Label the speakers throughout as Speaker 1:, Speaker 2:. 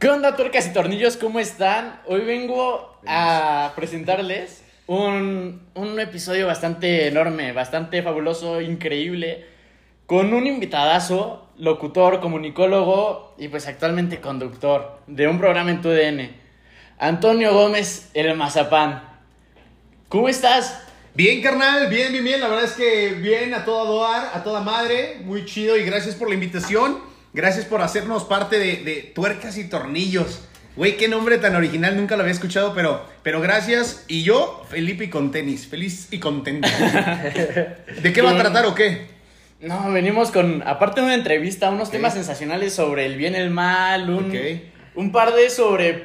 Speaker 1: ¿Qué onda, tuercas y tornillos? ¿Cómo están? Hoy vengo a presentarles un, un episodio bastante enorme, bastante fabuloso, increíble, con un invitadazo, locutor, comunicólogo y pues actualmente conductor de un programa en tu DN, Antonio Gómez, el Mazapán. ¿Cómo estás?
Speaker 2: Bien, carnal, bien, bien, bien. La verdad es que bien a toda doar, a toda madre. Muy chido y gracias por la invitación. Gracias por hacernos parte de, de tuercas y tornillos. Güey, qué nombre tan original, nunca lo había escuchado, pero, pero gracias. Y yo, Felipe y con tenis, feliz y contento. ¿De qué va a tratar o qué?
Speaker 1: No, venimos con, aparte de una entrevista, unos temas sensacionales sobre el bien, el mal, un,
Speaker 2: Ok.
Speaker 1: un par de sobre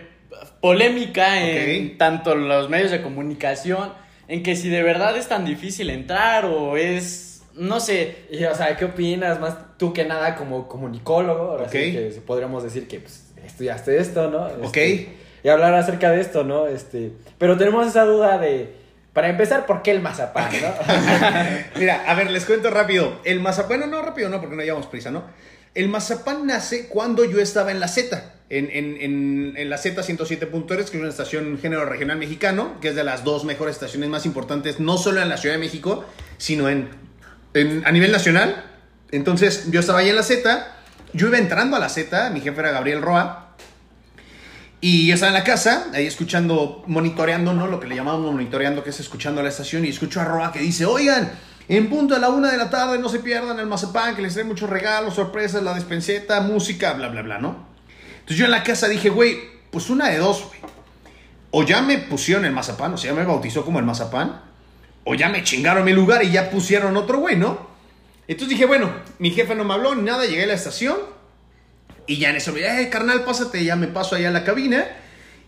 Speaker 1: polémica en tanto los medios de comunicación, en que si de verdad es tan difícil entrar o es, no sé,
Speaker 3: Y, o sea, ¿qué opinas más tú que nada como comunicólogo? Ahora sí
Speaker 2: Ok.
Speaker 3: que podríamos decir que pues, estudiaste esto, ¿no? Este,
Speaker 2: Ok.
Speaker 3: Y hablar acerca de esto, ¿no? Este, pero tenemos esa duda de, para empezar, ¿por qué el mazapán, no?
Speaker 2: Mira, a ver, les cuento rápido. El mazapán, no, no, rápido, no, porque no llevamos prisa, ¿no? El mazapán nace cuando yo estaba en la Z, en, en, en, en la Z 107.3, que es una estación género regional mexicano, que es de las dos mejores estaciones más importantes, no solo en la Ciudad de México, sino en, a nivel nacional. Entonces, yo estaba ahí en la Z, yo iba entrando a la Z, mi jefe era Gabriel Roa, y yo estaba en la casa, ahí escuchando, monitoreando, ¿no? Lo que le llamamos monitoreando, que es escuchando la estación, y escucho a Roa que dice, oigan, en punto de la una de la tarde, no se pierdan el mazapán, que les trae muchos regalos, sorpresas, la despenseta, música, bla, bla, bla, ¿no? Entonces yo en la casa dije, güey, pues una de dos, güey. O ya me pusieron el mazapán, o sea, ya me bautizó como el mazapán, o ya me chingaron mi lugar y ya pusieron otro güey, ¿no? Entonces dije, bueno, mi jefe no me habló ni nada, llegué a la estación, y ya en eso, eh, carnal, pásate, ya me paso allá a la cabina.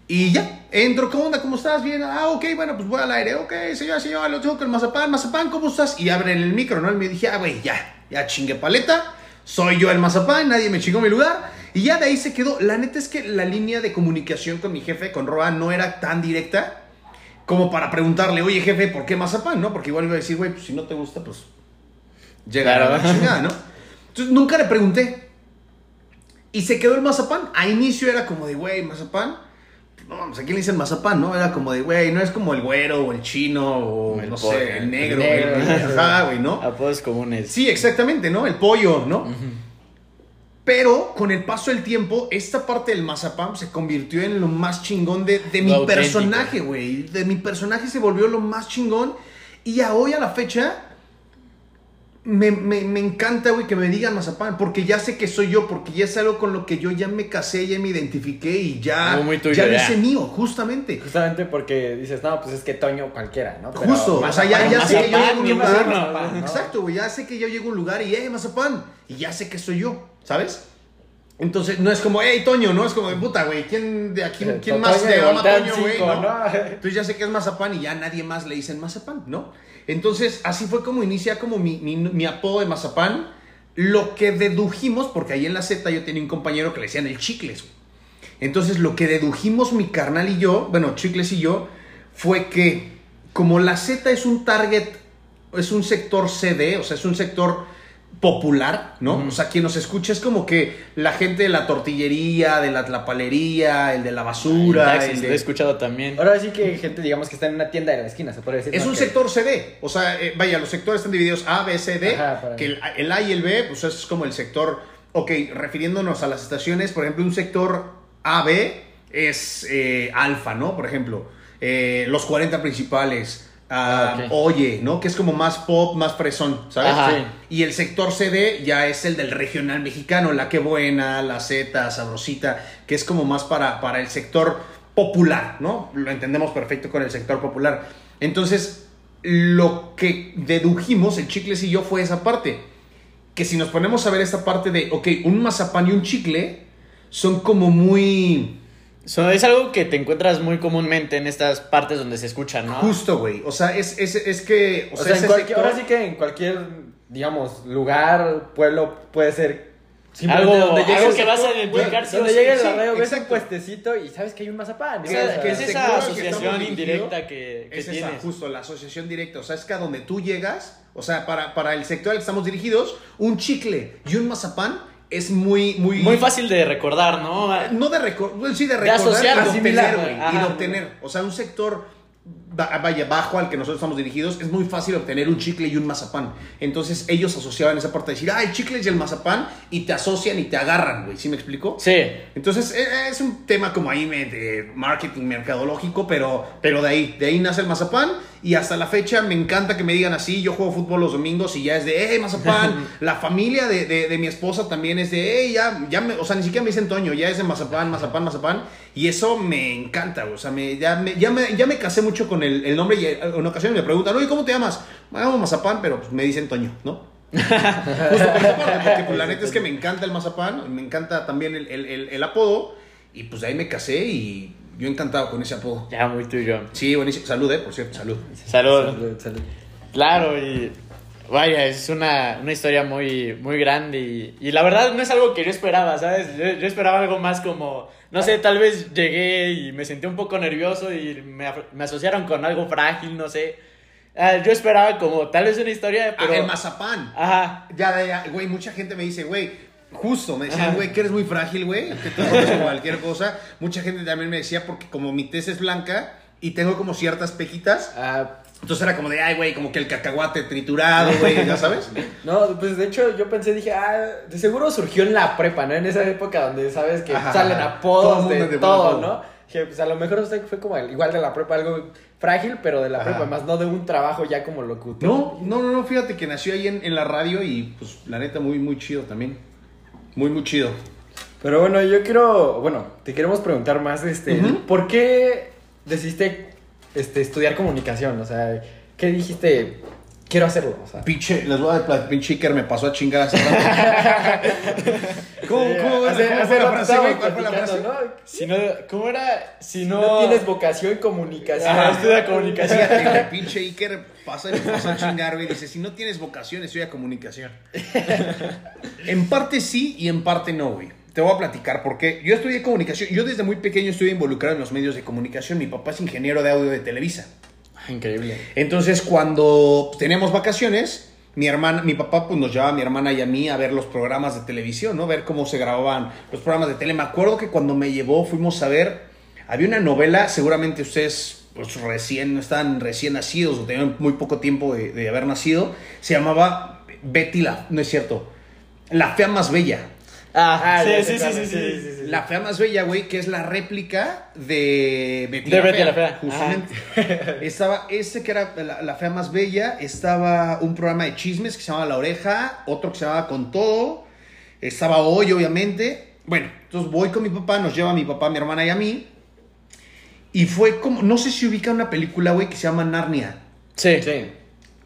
Speaker 2: Y ya, entro, ¿qué onda? ¿Cómo estás? Bien, ah, ok, bueno, pues voy al aire. Ok, señor, señor, lo tengo con el mazapán. Mazapán, ¿cómo estás? Y abren el micro, ¿no? Y me dije, ah, güey, ya, ya chingue paleta. Soy yo el mazapán, nadie me chingó mi lugar. Y ya de ahí se quedó. La neta es que la línea de comunicación con mi jefe, con Roa, no era tan directa como para preguntarle, oye, jefe, ¿por qué mazapán? ¿No? Porque igual iba a decir, güey, pues si no te gusta, pues llegar a la chingada, ¿no? Entonces nunca le pregunté. Y se quedó el mazapán. A inicio era como de, güey, mazapán. No, vamos, aquí le dicen mazapán, ¿no? Era como de, güey, no es como el güero o el chino o,
Speaker 1: El
Speaker 2: no
Speaker 1: pollo,
Speaker 2: sé, el
Speaker 1: el
Speaker 2: negro, güey. Ajá, güey, ¿no?
Speaker 1: apodos comunes.
Speaker 2: Sí, exactamente, ¿no? El pollo, ¿no? Pero con el paso del tiempo, esta parte del mazapán se convirtió en lo más chingón de, de mi
Speaker 1: auténtico.
Speaker 2: personaje, güey. De mi personaje se volvió lo más chingón. Y a hoy, a la fecha, me, me- me encanta, güey, que me digan mazapán. Porque ya sé que soy yo, porque ya es algo con lo que yo ya me casé, ya me identifiqué y ya,
Speaker 1: muy tuyo,
Speaker 2: ya lo
Speaker 1: ya.
Speaker 2: hice mío, justamente.
Speaker 3: Justamente porque dices, no, pues es que Toño cualquiera, ¿no? Pero
Speaker 2: Justo, o sea, ya, sé que yo llego a un
Speaker 1: ¿quién va a
Speaker 2: lugar.
Speaker 1: ser
Speaker 3: mazapán, ¿no?
Speaker 2: Exacto, güey, ya sé que yo llego a un lugar y, eh, mazapán. Y ya sé que soy yo, ¿sabes? Entonces, no es como, hey, Toño, ¿no? Es como de puta, güey. ¿Quién, de aquí,
Speaker 3: Eh,
Speaker 2: ¿quién más te llama Toño, güey?
Speaker 3: cinco,
Speaker 2: ¿no?
Speaker 3: ¿no?
Speaker 2: Entonces ya sé que es mazapán y ya nadie más le dicen mazapán, ¿no? Entonces, así fue como inicia como mi, mi, mi apodo de mazapán. Lo que dedujimos, porque ahí en la Z yo tenía un compañero que le decían el chicles, güey. Entonces, lo que dedujimos mi carnal y yo, bueno, Chicles y yo, fue que como la Z es un target, es un sector CD, o sea, es un sector popular, ¿no? O sea, quien nos escucha es como que la gente de la tortillería, de la tlapalería, el de la basura,
Speaker 1: El taxi,
Speaker 2: el
Speaker 1: lo he escuchado también.
Speaker 3: Ahora sí que gente, digamos, que está en una tienda de la esquina, se puede decir.
Speaker 2: Es
Speaker 3: ¿no?
Speaker 2: un
Speaker 3: Que-
Speaker 2: sector CD, o sea, eh, vaya, los sectores están divididos A, B, C, D,
Speaker 3: Ajá,
Speaker 2: que el, el A y el B, pues es como el sector, ok, refiriéndonos a las estaciones, por ejemplo, un sector AB es eh, alfa, ¿no? Por ejemplo, eh, los 40 principales, ah,
Speaker 3: Ah.
Speaker 2: Oye, ¿no? Que es como más pop, más fresón, ¿sabes?
Speaker 1: Ajá.
Speaker 2: Sí. Y el sector CD ya es el del regional mexicano, la que buena, la Z, sabrosita, que es como más para, para el sector popular, ¿no? Lo entendemos perfecto con el sector popular. Entonces, lo que dedujimos, el chicles y yo, fue esa parte. Que si nos ponemos a ver esta parte de, ok, un mazapán y un chicle son como muy...
Speaker 1: So, es algo que te encuentras muy comúnmente en estas partes donde se escuchan, ¿no?
Speaker 2: Justo, güey. O sea, es, es, es que...
Speaker 3: O sea, en
Speaker 2: ese
Speaker 3: cualquier,
Speaker 2: sector-
Speaker 3: ahora sí que en cualquier, digamos, lugar, pueblo, puede ser
Speaker 1: Algo-
Speaker 3: donde llegue
Speaker 1: algo que vas a identificar, sí
Speaker 3: donde
Speaker 1: o sí,
Speaker 3: llegue el
Speaker 2: sí,
Speaker 3: arreo, ves un puestecito y sabes que hay un mazapán.
Speaker 2: Que-
Speaker 3: O sea,
Speaker 2: que
Speaker 1: es esa
Speaker 2: que
Speaker 1: asociación
Speaker 2: dirigidos
Speaker 1: indirecta que, que
Speaker 2: es esa,
Speaker 1: tienes.
Speaker 2: justo, la asociación directa. O sea, es que a donde tú llegas, o sea, para, para el sector al que estamos dirigidos, un chicle y un mazapán es muy, muy...
Speaker 1: Muy fácil de recordar, ¿no?
Speaker 2: No de recordar, sí de recordar
Speaker 1: asociar,
Speaker 2: de obtener,
Speaker 1: asimilar,
Speaker 2: güey, y de obtener. O sea, un sector vaya bajo al que nosotros estamos dirigidos, es muy fácil obtener un chicle y un mazapán. Entonces ellos asociaban esa parte de decir, ah, el chicle y el mazapán, y te asocian y te agarran, güey. ¿Sí me explico?
Speaker 1: Sí.
Speaker 2: Entonces e- es un tema como ahí de marketing mercadológico, pero, pero de ahí, de ahí nace el mazapán y hasta la fecha me encanta que me digan así, yo juego fútbol los domingos y ya es de, hey, mazapán, la familia de, de- de mi esposa también es de, hey, ya, ya me, o sea, ni siquiera me dicen Toño, ya es de mazapán, mazapán, mazapán, y eso me encanta, güey, o sea, me, ya, me, ya, me, ya me casé mucho con el, el nombre y en ocasiones me preguntan, oye, ¿cómo te llamas? Me llamo mazapán, pero pues, me dicen Toño, ¿no? Justo por esa parte, porque pues, la neta es que me encanta el mazapán, me encanta también el, el- el- el apodo, y pues de ahí me casé y yo encantado con ese apodo.
Speaker 1: Ya, muy tuyo.
Speaker 2: Sí, buenísimo. Salud, eh, por cierto, salud.
Speaker 1: Salud.
Speaker 3: Salud, salud.
Speaker 1: Claro, y vaya, es una, una historia muy, muy grande y, y la verdad no es algo que yo esperaba, ¿sabes? Yo, yo esperaba algo más como, no sé, tal vez llegué y me sentí un poco nervioso y me, me asociaron con algo frágil, no sé. Ah, yo esperaba como tal vez una historia, pero...
Speaker 2: Ah, el mazapán.
Speaker 1: Ajá.
Speaker 2: Ya, ya, ya, güey, mucha gente me dice, güey, justo, me decían, güey, que eres muy frágil, güey, que te con cualquier cosa. Mucha gente también me decía, porque como mi tez es blanca y tengo como ciertas pejitas,
Speaker 3: Ah,
Speaker 2: entonces era como de, ay, güey, como que el cacahuate triturado, güey, ya sabes.
Speaker 3: no, pues de hecho yo pensé, dije, ah, de seguro surgió en la prepa, ¿no? En esa época donde sabes que
Speaker 2: Ajá,
Speaker 3: salen apodos
Speaker 2: Todo
Speaker 3: de todo. ¿no? Dije, pues a lo mejor usted fue como el- igual de la prepa, algo frágil, pero de la
Speaker 2: Ajá.
Speaker 3: prepa, más no de un trabajo ya como locutor.
Speaker 2: No, no, no, no, fíjate que nació ahí en, en la radio y pues la neta muy, muy chido también. Muy, muy chido.
Speaker 3: Pero bueno, yo quiero, bueno, te queremos preguntar más, este. ¿por qué decidiste este, estudiar comunicación? O sea, ¿qué dijiste? Quiero hacerlo, o sea.
Speaker 2: Pinche, les voy a dar, pinche Iker me pasó a chingar hace rato. ¿Cómo,
Speaker 3: Sí,
Speaker 2: cómo,
Speaker 3: hace-
Speaker 2: cómo
Speaker 3: hace
Speaker 2: fue la frase, güey? ¿Cuál fue la frase?
Speaker 1: Si no, ¿cómo era? Si
Speaker 3: Si
Speaker 1: no...
Speaker 3: no tienes vocación y comunicación.
Speaker 1: Ajá, estudia comunicación.
Speaker 2: Fíjate pinche Iker pasa y me pasó a chingar, güey. Dice, si no tienes vocación, estudia comunicación. en parte sí y en parte no, güey. Te voy a platicar porque yo estudié comunicación. Yo desde muy pequeño estuve involucrado en los medios de comunicación. Mi papá es ingeniero de audio de Televisa.
Speaker 1: Ah, Increíble.
Speaker 2: Entonces, cuando teníamos vacaciones, mi hermana, mi papá pues, nos llevaba a mi hermana y a mí a ver los programas de televisión, ¿no? Ver cómo se grababan los programas de tele. Me acuerdo que cuando me llevó fuimos a ver, había una novela, seguramente ustedes pues, recién, están recién nacidos o tenían muy poco tiempo de, de haber nacido, se llamaba Betty la, no es cierto, La Fea Más Bella.
Speaker 1: Ah,
Speaker 3: ya
Speaker 1: sí, sí, sí.
Speaker 2: La Fea Más Bella, güey, que es la réplica de Betty,
Speaker 1: De
Speaker 2: la,
Speaker 1: Betty
Speaker 2: Fea,
Speaker 1: la Fea,
Speaker 2: Justamente. Estaba ese que era la, la Fea Más Bella, estaba un programa de chismes que se llamaba La Oreja, otro que se llamaba Con Todo, estaba Hoy, obviamente. Bueno, entonces voy con mi papá, nos lleva mi papá, mi hermana y a mí. Y fue como, no sé si ubica una película, güey, que se llama Narnia.
Speaker 1: Sí.
Speaker 3: Sí.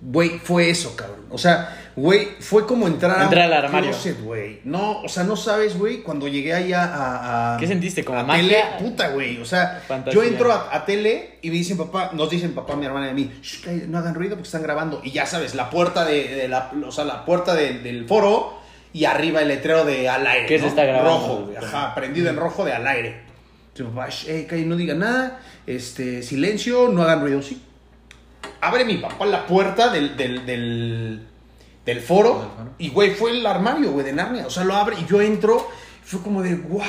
Speaker 2: Güey, fue eso, cabrón. O sea, güey, fue como entrar a
Speaker 1: Entrar
Speaker 2: un
Speaker 1: al armario.
Speaker 2: closet, güey. No, o sea, no sabes, güey, cuando llegué allá a... a-
Speaker 1: ¿Qué sentiste? ¿Como
Speaker 2: a
Speaker 1: magia?
Speaker 2: tele, puta, güey. O sea,
Speaker 1: Fantasía.
Speaker 2: yo entro a, a tele y me dicen papá, nos dicen papá, mi hermana y a mí, "Shh, no hagan ruido porque están grabando. Y ya sabes, la puerta de, de la, o sea, la puerta de- del foro y arriba el letrero de al aire.
Speaker 1: ¿Qué se está grabando?
Speaker 2: Rojo, güey, ajá, prendido en rojo de al aire. Entonces, papá, "Shh, eh, cállate, no digan nada, este, silencio, no hagan ruido, sí. Abre mi papá la puerta del, del, del, del foro y, güey, fue el armario, güey, de Narnia. O sea, lo abre y yo entro. Fue como de, wow,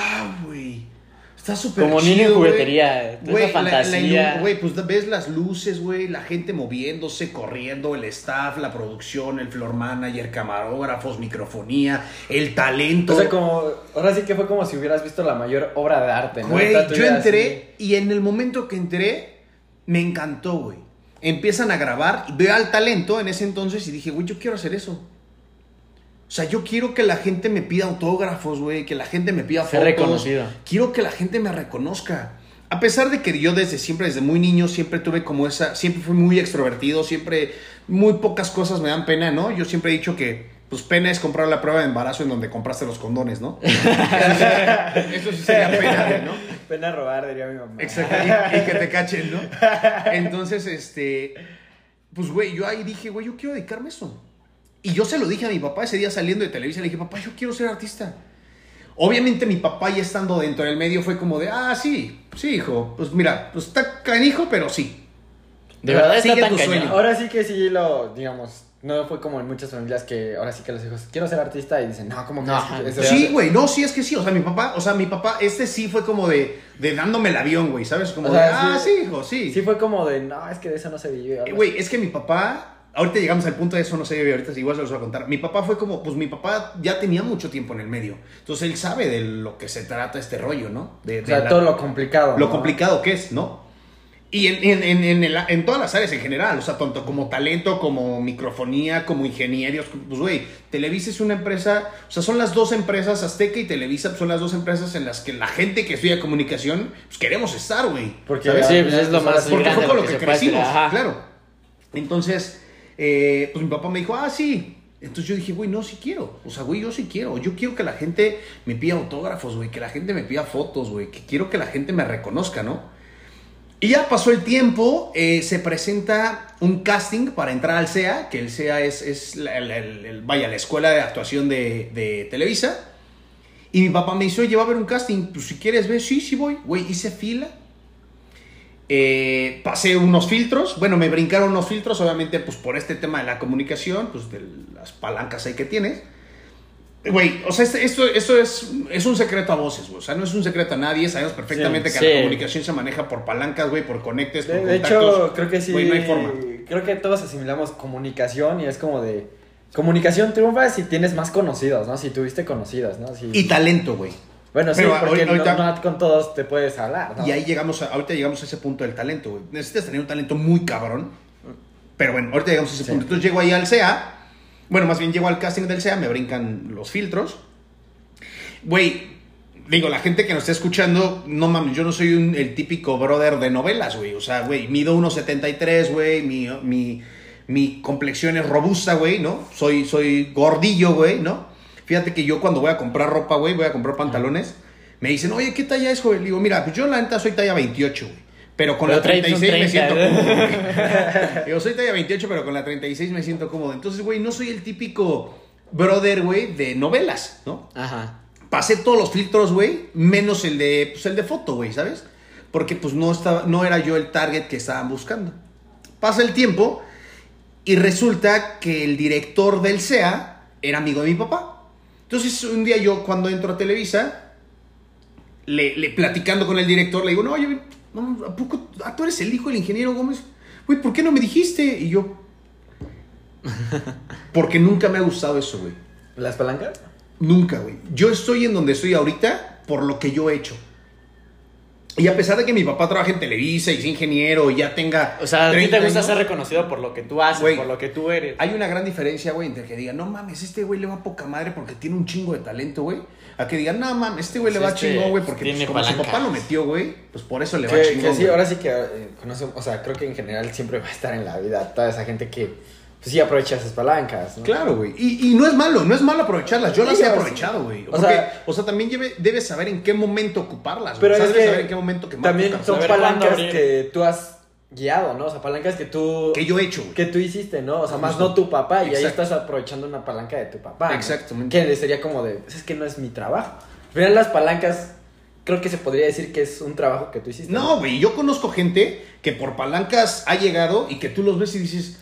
Speaker 2: güey. Está súper
Speaker 1: Como
Speaker 2: chido,
Speaker 1: niño en
Speaker 2: güey".
Speaker 1: juguetería, toda
Speaker 2: Güey,
Speaker 1: fantasía.
Speaker 2: Güey, pues ves las luces, güey, la gente moviéndose, corriendo, el staff, la producción, el floor manager, camarógrafos, microfonía, el talento.
Speaker 3: O sea, como, ahora sí que fue como si hubieras visto la mayor obra de arte, ¿no?
Speaker 2: Güey, yo entré y en el momento que entré, me encantó, güey. Empiezan a grabar, y veo al talento en ese entonces y dije, güey, yo quiero hacer eso. O sea, yo quiero que la gente me pida autógrafos, güey, que la gente me pida fotos.
Speaker 1: reconocido.
Speaker 2: Quiero que la gente me reconozca. A pesar de que yo desde siempre, desde muy niño, siempre tuve como esa, siempre fui muy extrovertido, siempre muy pocas cosas me dan pena, ¿no? Yo siempre he dicho que, pues pena es comprar la prueba de embarazo en donde compraste los condones, ¿no? Eso sí sería pena, ¿no?
Speaker 3: Pena robar, diría mi mamá.
Speaker 2: Exacto, y, y que te cachen, ¿no? Entonces, este, pues, güey, yo ahí dije, güey, yo quiero dedicarme a eso. Y yo se lo dije a mi papá ese día saliendo de Televisa, le dije, papá, yo quiero ser artista. Obviamente mi papá ya estando dentro del medio fue como de, ah, sí, sí, hijo, pues mira, pues está canijo, pero sí.
Speaker 1: De verdad está
Speaker 2: Sigue
Speaker 1: tan
Speaker 2: tu
Speaker 1: cañón.
Speaker 2: sueño.
Speaker 3: Ahora sí que sí lo, digamos, No fue como en muchas familias que ahora sí que los hijos, quiero ser artista y dicen, no, ¿cómo que
Speaker 1: No,
Speaker 2: Sí, güey, no, sí, es que sí. O sea, mi papá, o sea, mi papá, este sí fue como de, de dándome el avión, güey, ¿sabes? Como
Speaker 3: O sea,
Speaker 2: de, ah,
Speaker 3: sí.
Speaker 2: sí, hijo, sí.
Speaker 3: Sí fue como de, no, es que de eso no se vive.
Speaker 2: Güey, es que mi papá, ahorita llegamos al punto de eso, no sé, ahorita igual se los voy a contar. Mi papá fue como, pues mi papá ya tenía mucho tiempo en el medio. Entonces él sabe de lo que se trata este rollo, ¿no? De,
Speaker 3: O sea,
Speaker 2: la-
Speaker 3: todo lo complicado.
Speaker 2: lo
Speaker 3: ¿no?
Speaker 2: complicado que es, ¿no? Y en, en, en, en el- en todas las áreas en general, o sea, tanto como talento, como microfonía, como ingenieros, pues güey, Televisa es una empresa, o sea, son las dos empresas, Azteca y Televisa, son las dos empresas en las que la gente que estudia comunicación, pues queremos estar, güey.
Speaker 3: Porque
Speaker 2: ¿sabes?
Speaker 1: Sí, pues es lo más
Speaker 2: Porque fue con
Speaker 1: lo que
Speaker 2: crecimos, claro. Entonces, eh, pues mi papá me dijo, ah, sí. Entonces yo dije, güey, no, sí quiero. O sea, güey, yo sí quiero. Yo quiero que la gente me pida autógrafos, güey, que la gente me pida fotos, güey, que quiero que la gente me reconozca, ¿no? Y ya pasó el tiempo, eh, se presenta un casting para entrar al CEA, que el CEA es, es la, vaya, la escuela de actuación de, de Televisa. Y mi papá me dice, oye, va a haber un casting, pues si quieres ver, sí, sí voy. Güey, hice fila. Eh, pasé unos filtros, bueno, me brincaron unos filtros, obviamente, pues por este tema de la comunicación, pues de las palancas ahí que tienes. Güey, o sea, este- esto, esto es, es un secreto a voces, güey. O sea, no es un secreto a nadie. Sabemos perfectamente
Speaker 1: Sí,
Speaker 2: que
Speaker 1: sí.
Speaker 2: la comunicación se maneja por palancas, güey, por conectes, por
Speaker 3: De, hecho, creo que sí.
Speaker 2: Güey, no hay forma.
Speaker 3: Creo que todos asimilamos comunicación y es como de. Comunicación triunfa si tienes más conocidos, ¿no? Si tuviste conocidos, ¿no? Si-
Speaker 2: Y talento, güey.
Speaker 3: bueno, sí,
Speaker 2: pero
Speaker 3: porque
Speaker 2: ahorita-
Speaker 3: no, no con todos te puedes hablar, ¿no?
Speaker 2: Y ahí llegamos, a- ahorita llegamos a ese punto del talento, güey. Necesitas tener un talento muy cabrón. Pero bueno, ahorita llegamos a ese
Speaker 3: Sí.
Speaker 2: punto. Entonces llego ahí al CEA. Bueno, más bien llego al casting del CEA, me brincan los filtros. Güey, digo, la gente que nos está escuchando, no mames, yo no soy un- el típico brother de novelas, güey. O sea, güey, mido 1.73, güey, mi, mi, mi complexión es robusta, güey, ¿no? Soy, soy gordillo, güey, ¿no? Fíjate que yo cuando voy a comprar ropa, güey, voy a comprar pantalones, me dicen, oye, ¿qué talla es? Le digo, mira, pues yo la neta soy talla 28, güey. Pero con
Speaker 1: Pero
Speaker 2: la
Speaker 1: traes un
Speaker 2: 36 me
Speaker 1: 30,
Speaker 2: siento cómodo. Digo, soy talla 28, pero con la 36 me siento cómodo. Entonces, güey, no soy el típico brother, güey, de novelas, ¿no?
Speaker 1: Ajá.
Speaker 2: pasé todos los filtros, güey, menos el de, pues, el de foto, güey, ¿sabes? Porque pues no, estaba, no era yo el target que estaban buscando. Pasa el tiempo y resulta que el director del CEA era amigo de mi papá. Entonces un día yo cuando entro a Televisa, le, le- platicando con el director, le digo, no, oye, no, ¿a poco ah, tú eres el hijo del ingeniero Gómez? Güey, ¿por qué no me dijiste? Y yo, porque nunca me ha gustado eso, güey.
Speaker 3: ¿Las palancas?
Speaker 2: Nunca, güey. Yo estoy en donde estoy ahorita por lo que yo he hecho. Y a pesar de que mi papá trabaja en Televisa y es ingeniero y ya tenga.
Speaker 1: O sea, a ti
Speaker 2: 30
Speaker 1: te gusta
Speaker 2: años,
Speaker 1: ser reconocido por lo que tú haces, por lo que tú eres.
Speaker 2: Hay una gran diferencia, güey, entre que digan, no mames, este güey le va poca madre porque tiene un chingo de talento, güey. A que digan, no mames, este güey le
Speaker 1: Pues
Speaker 2: va
Speaker 1: este
Speaker 2: chingón, güey, porque pues, como su papá lo metió, güey, pues por eso le va chingón.
Speaker 3: que sí, ahora sí que eh, conozco, o sea, creo que en general siempre va a estar en la vida toda esa gente que, pues sí, aprovecha esas palancas, ¿no?
Speaker 2: Claro, güey. Y, y no es malo, no es malo aprovecharlas. Yo las he
Speaker 3: o
Speaker 2: aprovechado, güey.
Speaker 3: o sea-
Speaker 2: o sea, también lleve- debes saber en qué momento ocuparlas.
Speaker 3: Pero
Speaker 2: güey.
Speaker 3: es
Speaker 2: Sabes
Speaker 3: que
Speaker 2: saber en qué momento quemar
Speaker 3: también son palancas que tú has guiado, ¿no? O sea, palancas que tú...
Speaker 2: que yo he hecho, güey.
Speaker 3: que tú hiciste, ¿no? O sea, más no tu papá, y ahí estás aprovechando una palanca de tu papá. ¿no?
Speaker 2: Exactamente.
Speaker 3: Que sería como de, "Pues es que no es mi trabajo. Final las palancas, creo que se podría decir que es un trabajo que tú hiciste.
Speaker 2: No, güey, yo conozco gente que por palancas ha llegado y que tú los ves y dices,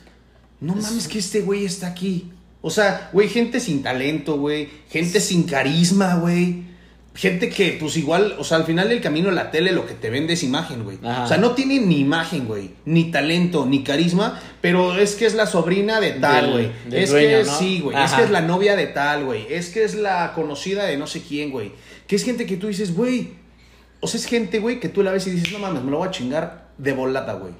Speaker 2: no mames que este güey está aquí. O sea, güey, gente sin talento, güey, gente sin carisma, güey. Gente que, pues igual, o sea, al final del camino la tele lo que te vende es imagen, güey.
Speaker 1: Ajá.
Speaker 2: O sea, no tiene ni imagen, güey, ni talento, ni carisma, pero es que es la sobrina de tal, güey. Es
Speaker 1: dueño,
Speaker 2: que
Speaker 1: ¿no?
Speaker 2: sí, güey. Es que es la novia de tal, güey. Es que es la conocida de no sé quién, güey. Que es gente que tú dices, güey, o sea, es gente, güey, que tú la ves y dices, no mames, me lo voy a chingar de volada, güey.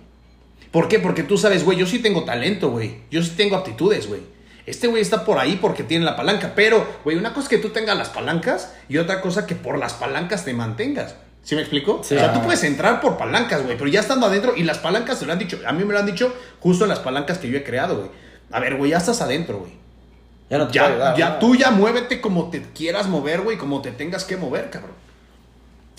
Speaker 2: ¿Por qué? Porque tú sabes, güey, yo sí tengo talento, güey. Yo sí tengo aptitudes, güey. Este güey está por ahí porque tiene la palanca. Pero, güey, una cosa es que tú tengas las palancas y otra cosa que por las palancas te mantengas. ¿Sí me explico?
Speaker 1: Sí.
Speaker 2: O sea, tú puedes entrar por palancas, güey, pero ya estando adentro y las palancas te lo han dicho. A mí me lo han dicho justo en las palancas que yo he creado, güey. A ver, güey, ya estás adentro, güey.
Speaker 3: Ya no te
Speaker 2: Ya,
Speaker 3: ayudar,
Speaker 2: ya
Speaker 3: ¿no?
Speaker 2: tú ya muévete como te quieras mover, güey, como te tengas que mover, cabrón.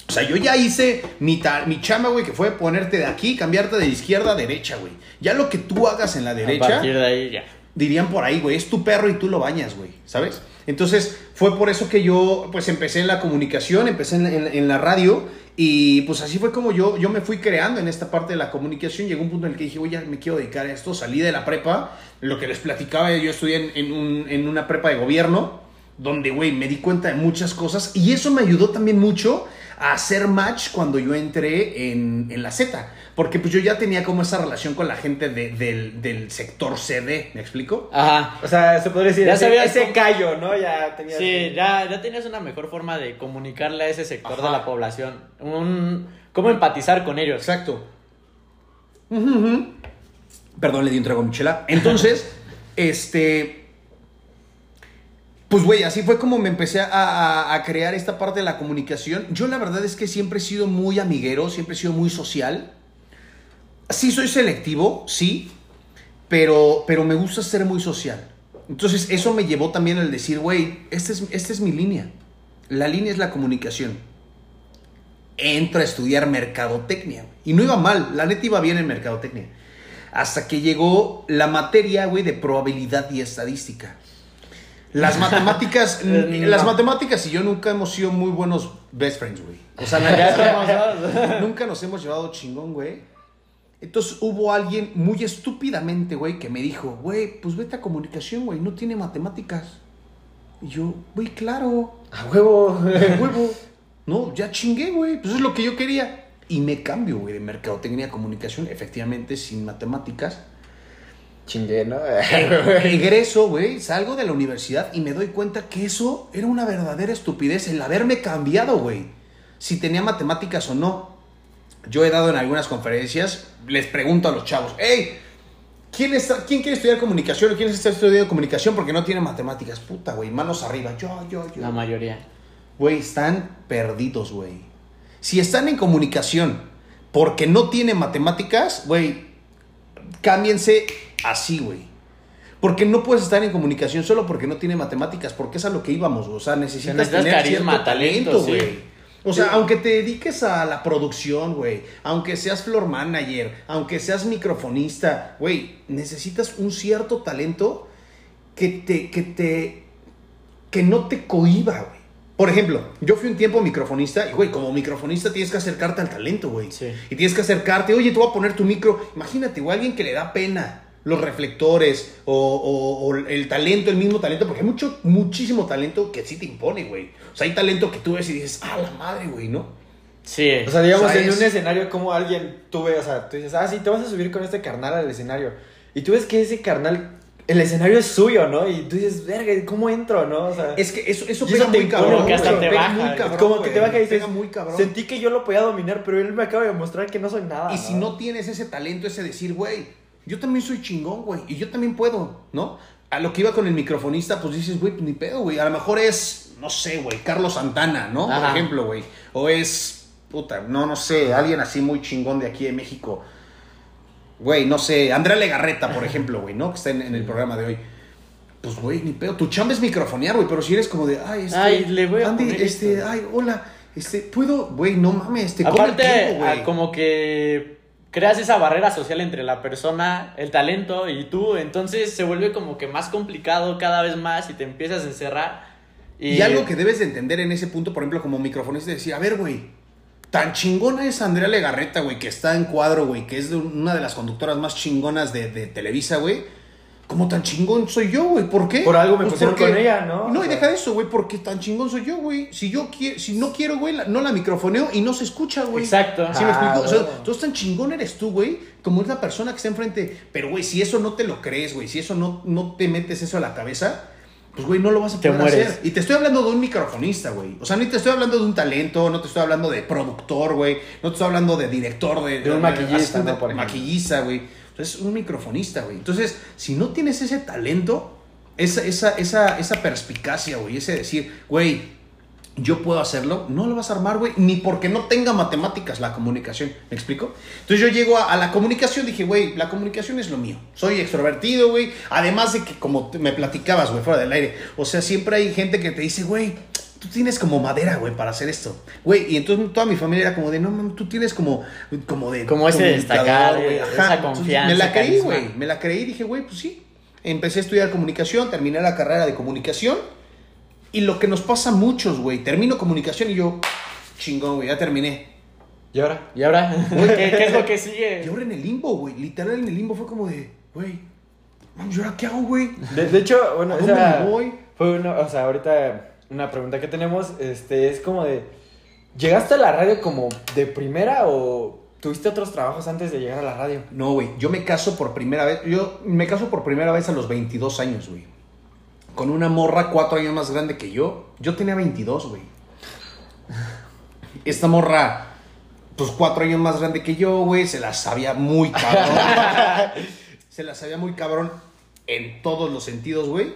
Speaker 2: O sea, yo ya hice mi, mi chamba, güey, que fue ponerte de aquí, cambiarte de izquierda a derecha, güey. Ya lo que tú hagas en la
Speaker 1: A
Speaker 2: derecha,
Speaker 1: partir de ahí ya.
Speaker 2: Dirían por ahí, güey, es tu perro y tú lo bañas, güey, ¿sabes? Entonces, fue por eso que yo, pues, empecé en la comunicación, empecé en, en- la radio Y pues así fue como yo, yo me fui creando en esta parte de la comunicación. Llegó un punto en el que dije, oye, me quiero dedicar a esto. Salí de la prepa, lo que les platicaba, yo estudié en, en un- en una prepa de gobierno, donde, güey, me di cuenta de muchas cosas. Y eso me ayudó también mucho a hacer match cuando yo entré en, en la Z. Porque pues yo ya tenía como esa relación con la gente de- del, del sector CD, ¿me explico?
Speaker 1: Ajá.
Speaker 3: O sea, se podría decir
Speaker 1: Ya
Speaker 3: ese,
Speaker 1: sabías
Speaker 3: ese
Speaker 1: cómo-
Speaker 3: callo, ¿no? Ya tenías.
Speaker 1: Sí, ya, ya tenías una mejor forma de comunicarle a ese sector
Speaker 2: Ajá.
Speaker 1: de la población. Un, cómo empatizar con ellos.
Speaker 2: Exacto. Perdón, le di un trago a mi chela. Entonces, este. Pues, güey, así fue como me empecé a, a- a crear esta parte de la comunicación. Yo, la verdad es que siempre he sido muy amiguero, siempre he sido muy social. Sí, soy selectivo, sí, pero, pero me gusta ser muy social. Entonces, eso me llevó también al decir, güey, esta es, esta es mi línea. La línea es la comunicación entro a estudiar mercadotecnia. Y no iba mal, la neta iba bien en mercadotecnia. Hasta que llegó la materia, güey, de probabilidad y estadística. Las matemáticas,
Speaker 1: No.
Speaker 2: las matemáticas y yo nunca hemos sido muy buenos best friends, güey. O sea, nunca nos hemos llevado chingón, güey. Entonces hubo alguien muy estúpidamente, güey, que me dijo, güey, pues vete a comunicación, güey, no tiene matemáticas. Y yo, güey, claro.
Speaker 3: A huevo.
Speaker 2: De huevo. No, ya chingué, güey. Pues es lo que yo quería. Y me cambio, güey, de mercadotecnia a comunicación, efectivamente, sin matemáticas.
Speaker 3: Chingué, ¿no?
Speaker 2: Egreso, güey, salgo de la universidad y me doy cuenta que eso era una verdadera estupidez, el haberme cambiado, güey. Si tenía matemáticas o no. Yo he dado en algunas conferencias, les pregunto a los chavos, hey, ¿quién, está, ¿quién quiere estudiar comunicación o quién está estudiando comunicación porque no tiene matemáticas? Puta, güey, manos arriba, yo, yo, yo.
Speaker 1: La mayoría.
Speaker 2: Güey, están perdidos, güey. Si están en comunicación porque no tienen matemáticas, güey, cámbiense así, güey. Porque no puedes estar en comunicación solo porque no tiene matemáticas, porque es a lo que íbamos, güey. o sea, necesitas,
Speaker 1: Necesitas
Speaker 2: tener
Speaker 1: carisma,
Speaker 2: cierto
Speaker 1: talento, sí.
Speaker 2: O sea,
Speaker 3: Sí.
Speaker 2: aunque te dediques a la producción, güey, aunque seas floor manager, aunque seas microfonista, güey, necesitas un cierto talento que te, que te, que no te cohiba, güey. Por ejemplo, yo fui un tiempo microfonista y, güey, como microfonista tienes que acercarte al talento, güey.
Speaker 1: Sí.
Speaker 2: Y tienes que acercarte, oye, te voy a poner tu micro. Imagínate, güey, alguien que le da pena los reflectores o, o- o el talento, el mismo talento, porque hay mucho, muchísimo talento que sí te impone, güey. O sea, hay talento que tú ves y dices, ah, la madre, güey, ¿no?
Speaker 1: Sí.
Speaker 3: O sea, digamos,
Speaker 2: O sea,
Speaker 3: en
Speaker 2: es-
Speaker 3: un escenario, como alguien tú ves, o sea, tú dices, ah, sí, te vas a subir con este carnal al escenario. Y tú ves que ese carnal, el escenario es suyo, ¿no? Y tú dices, verga, ¿cómo entro, no? O sea,
Speaker 2: Es que eso, eso pega
Speaker 3: eso
Speaker 2: muy cabrón.
Speaker 3: que hasta
Speaker 1: te baja.
Speaker 2: muy
Speaker 1: Es
Speaker 2: cabrón,
Speaker 3: como que te baja y dices,
Speaker 2: muy cabrón.
Speaker 3: sentí que yo lo podía dominar, pero él me acaba de mostrar que no soy nada.
Speaker 2: Y si no tienes ese talento, ese decir, güey, yo también soy chingón, güey, y yo también puedo, ¿no? A lo que iba con el microfonista, pues dices, güey, pues ni pedo, güey. A lo mejor es, no sé, güey, Carlos Santana, ¿no? Por ejemplo, güey. O es, puta, no, no sé, alguien así muy chingón de aquí de México. Güey, no sé, Andrea Legarreta, por ejemplo, güey, ¿no? Que está en, en el programa de hoy. Pues, güey, ni pedo. Tu chamba es microfonear, güey, pero si eres como de, ay, este.
Speaker 1: Ay, le voy a
Speaker 2: Andy,
Speaker 1: poner
Speaker 2: este,
Speaker 1: esto.
Speaker 2: ay, hola, este, puedo, güey, no mames, este, come el
Speaker 1: Aparte,
Speaker 2: tiempo, güey.
Speaker 1: ah, como que creas esa barrera social entre la persona, el talento y tú, entonces se vuelve como que más complicado cada vez más y te empiezas a encerrar. Y,
Speaker 2: Y, algo que debes de entender en ese punto, por ejemplo, como microfonista, decir, a ver, güey, tan chingona es Andrea Legarreta, güey, que está en cuadro, güey, que es de una de las conductoras más chingonas de, de Televisa, güey. Como tan chingón soy yo, güey, ¿por qué?
Speaker 3: Por algo me pusieron
Speaker 2: porque-
Speaker 3: con ella, ¿no?
Speaker 2: No, y deja eso, güey, porque tan chingón soy yo, güey. Si yo quiero, si no quiero, güey, la- no la microfoneo y no se escucha, güey.
Speaker 1: Exacto.
Speaker 2: ¿Sí me
Speaker 3: Ah,
Speaker 2: explico? O sea,
Speaker 3: bueno.
Speaker 2: entonces tan chingón eres tú, güey, como es la persona que está enfrente. Pero, güey, si eso no te lo crees, güey, si eso no, no te metes eso a la cabeza, pues, güey, no lo vas a
Speaker 1: Te
Speaker 2: poder
Speaker 1: mueres.
Speaker 2: hacer. Y te estoy hablando de un microfonista, güey. O sea, ni te estoy hablando de un talento, no te estoy hablando de productor, güey. No te estoy hablando de director, de,
Speaker 3: De un maquillista,
Speaker 2: güey. Es un microfonista, güey. Entonces, si no tienes ese talento, esa, esa, esa, esa perspicacia, güey, ese decir, güey, yo puedo hacerlo, no lo vas a armar, güey, ni porque no tenga matemáticas la comunicación. ¿Me explico? Entonces yo llego a, a la comunicación, dije, güey, la comunicación es lo mío. Soy extrovertido, güey. Además de que, como me platicabas, güey, fuera del aire, o sea, siempre hay gente que te dice, güey, tú tienes como madera, güey, para hacer esto. Güey, y entonces toda mi familia era como de, no, mames, tú tienes como, como de...
Speaker 1: Como ese destacar,
Speaker 2: güey,
Speaker 1: esa
Speaker 2: Entonces,
Speaker 1: confianza,
Speaker 2: Me la creí, güey, me la creí y dije, güey, pues sí. Empecé a estudiar comunicación, terminé la carrera de comunicación. Y lo que nos pasa a muchos, güey, termino comunicación y yo, chingón, güey, ya terminé.
Speaker 3: ¿Y ahora?
Speaker 1: ¿Y ahora? ¿Qué, qué es lo que sigue?
Speaker 2: Y ahora en el limbo, güey. Literal en el limbo fue como de, güey, vamos, ¿y ahora qué hago, güey?
Speaker 3: De, de hecho, bueno,
Speaker 2: ¿A dónde
Speaker 3: esa
Speaker 2: me voy?
Speaker 3: fue una, o sea, ahorita una pregunta que tenemos, este, es como de, ¿llegaste a la radio como de primera o tuviste otros trabajos antes de llegar a la radio?
Speaker 2: No, güey, yo me caso por primera vez. Yo me caso por primera vez a los 22 años, güey. Con una morra cuatro años más grande que yo. Yo tenía 22, güey. Esta morra, pues cuatro años más grande que yo, güey, se la sabía muy cabrón. se la sabía muy cabrón en todos los sentidos, güey.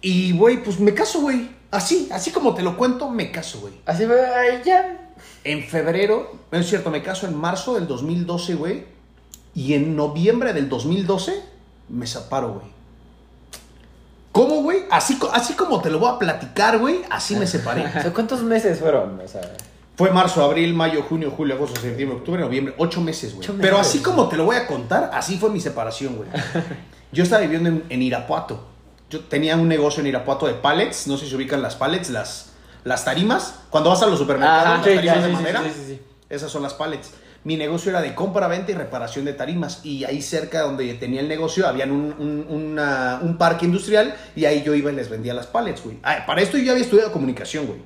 Speaker 2: Y, güey, pues me caso, güey. Así, así como te lo cuento, me caso, güey.
Speaker 3: Así ahí ya.
Speaker 2: En febrero, no es cierto, me caso en marzo del 2012, güey. Y en noviembre del 2012 me separo, güey. ¿Cómo, güey? Así, así como te lo voy a platicar, güey, así me separé.
Speaker 3: O sea, ¿Cuántos meses fueron? O sea,
Speaker 2: Fue marzo, abril, mayo, junio, julio, agosto, septiembre, octubre, noviembre. Ocho meses, güey. Pero así como te lo voy a contar, así fue mi separación, güey. Yo estaba viviendo en, en Irapuato. Yo tenía un negocio en Irapuato de pallets. No sé si se ubican las pallets, las, las tarimas. Cuando vas a los supermercados,
Speaker 1: Ah,
Speaker 2: las tarimas de madera.
Speaker 3: sí, sí, sí.
Speaker 2: Esas son las pallets. Mi negocio era de compra, venta y reparación de tarimas. Y ahí cerca donde tenía el negocio, habían un, un- una- un parque industrial. Y ahí yo iba y les vendía las pallets, güey. Ah, para esto yo ya había estudiado comunicación, güey.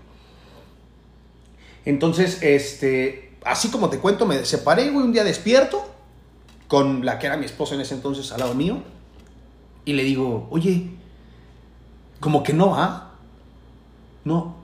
Speaker 2: Entonces, este, así como te cuento, me separé, güey, un día despierto con la que era mi esposa en ese entonces al lado mío. Y le digo, oye, como que no va. No.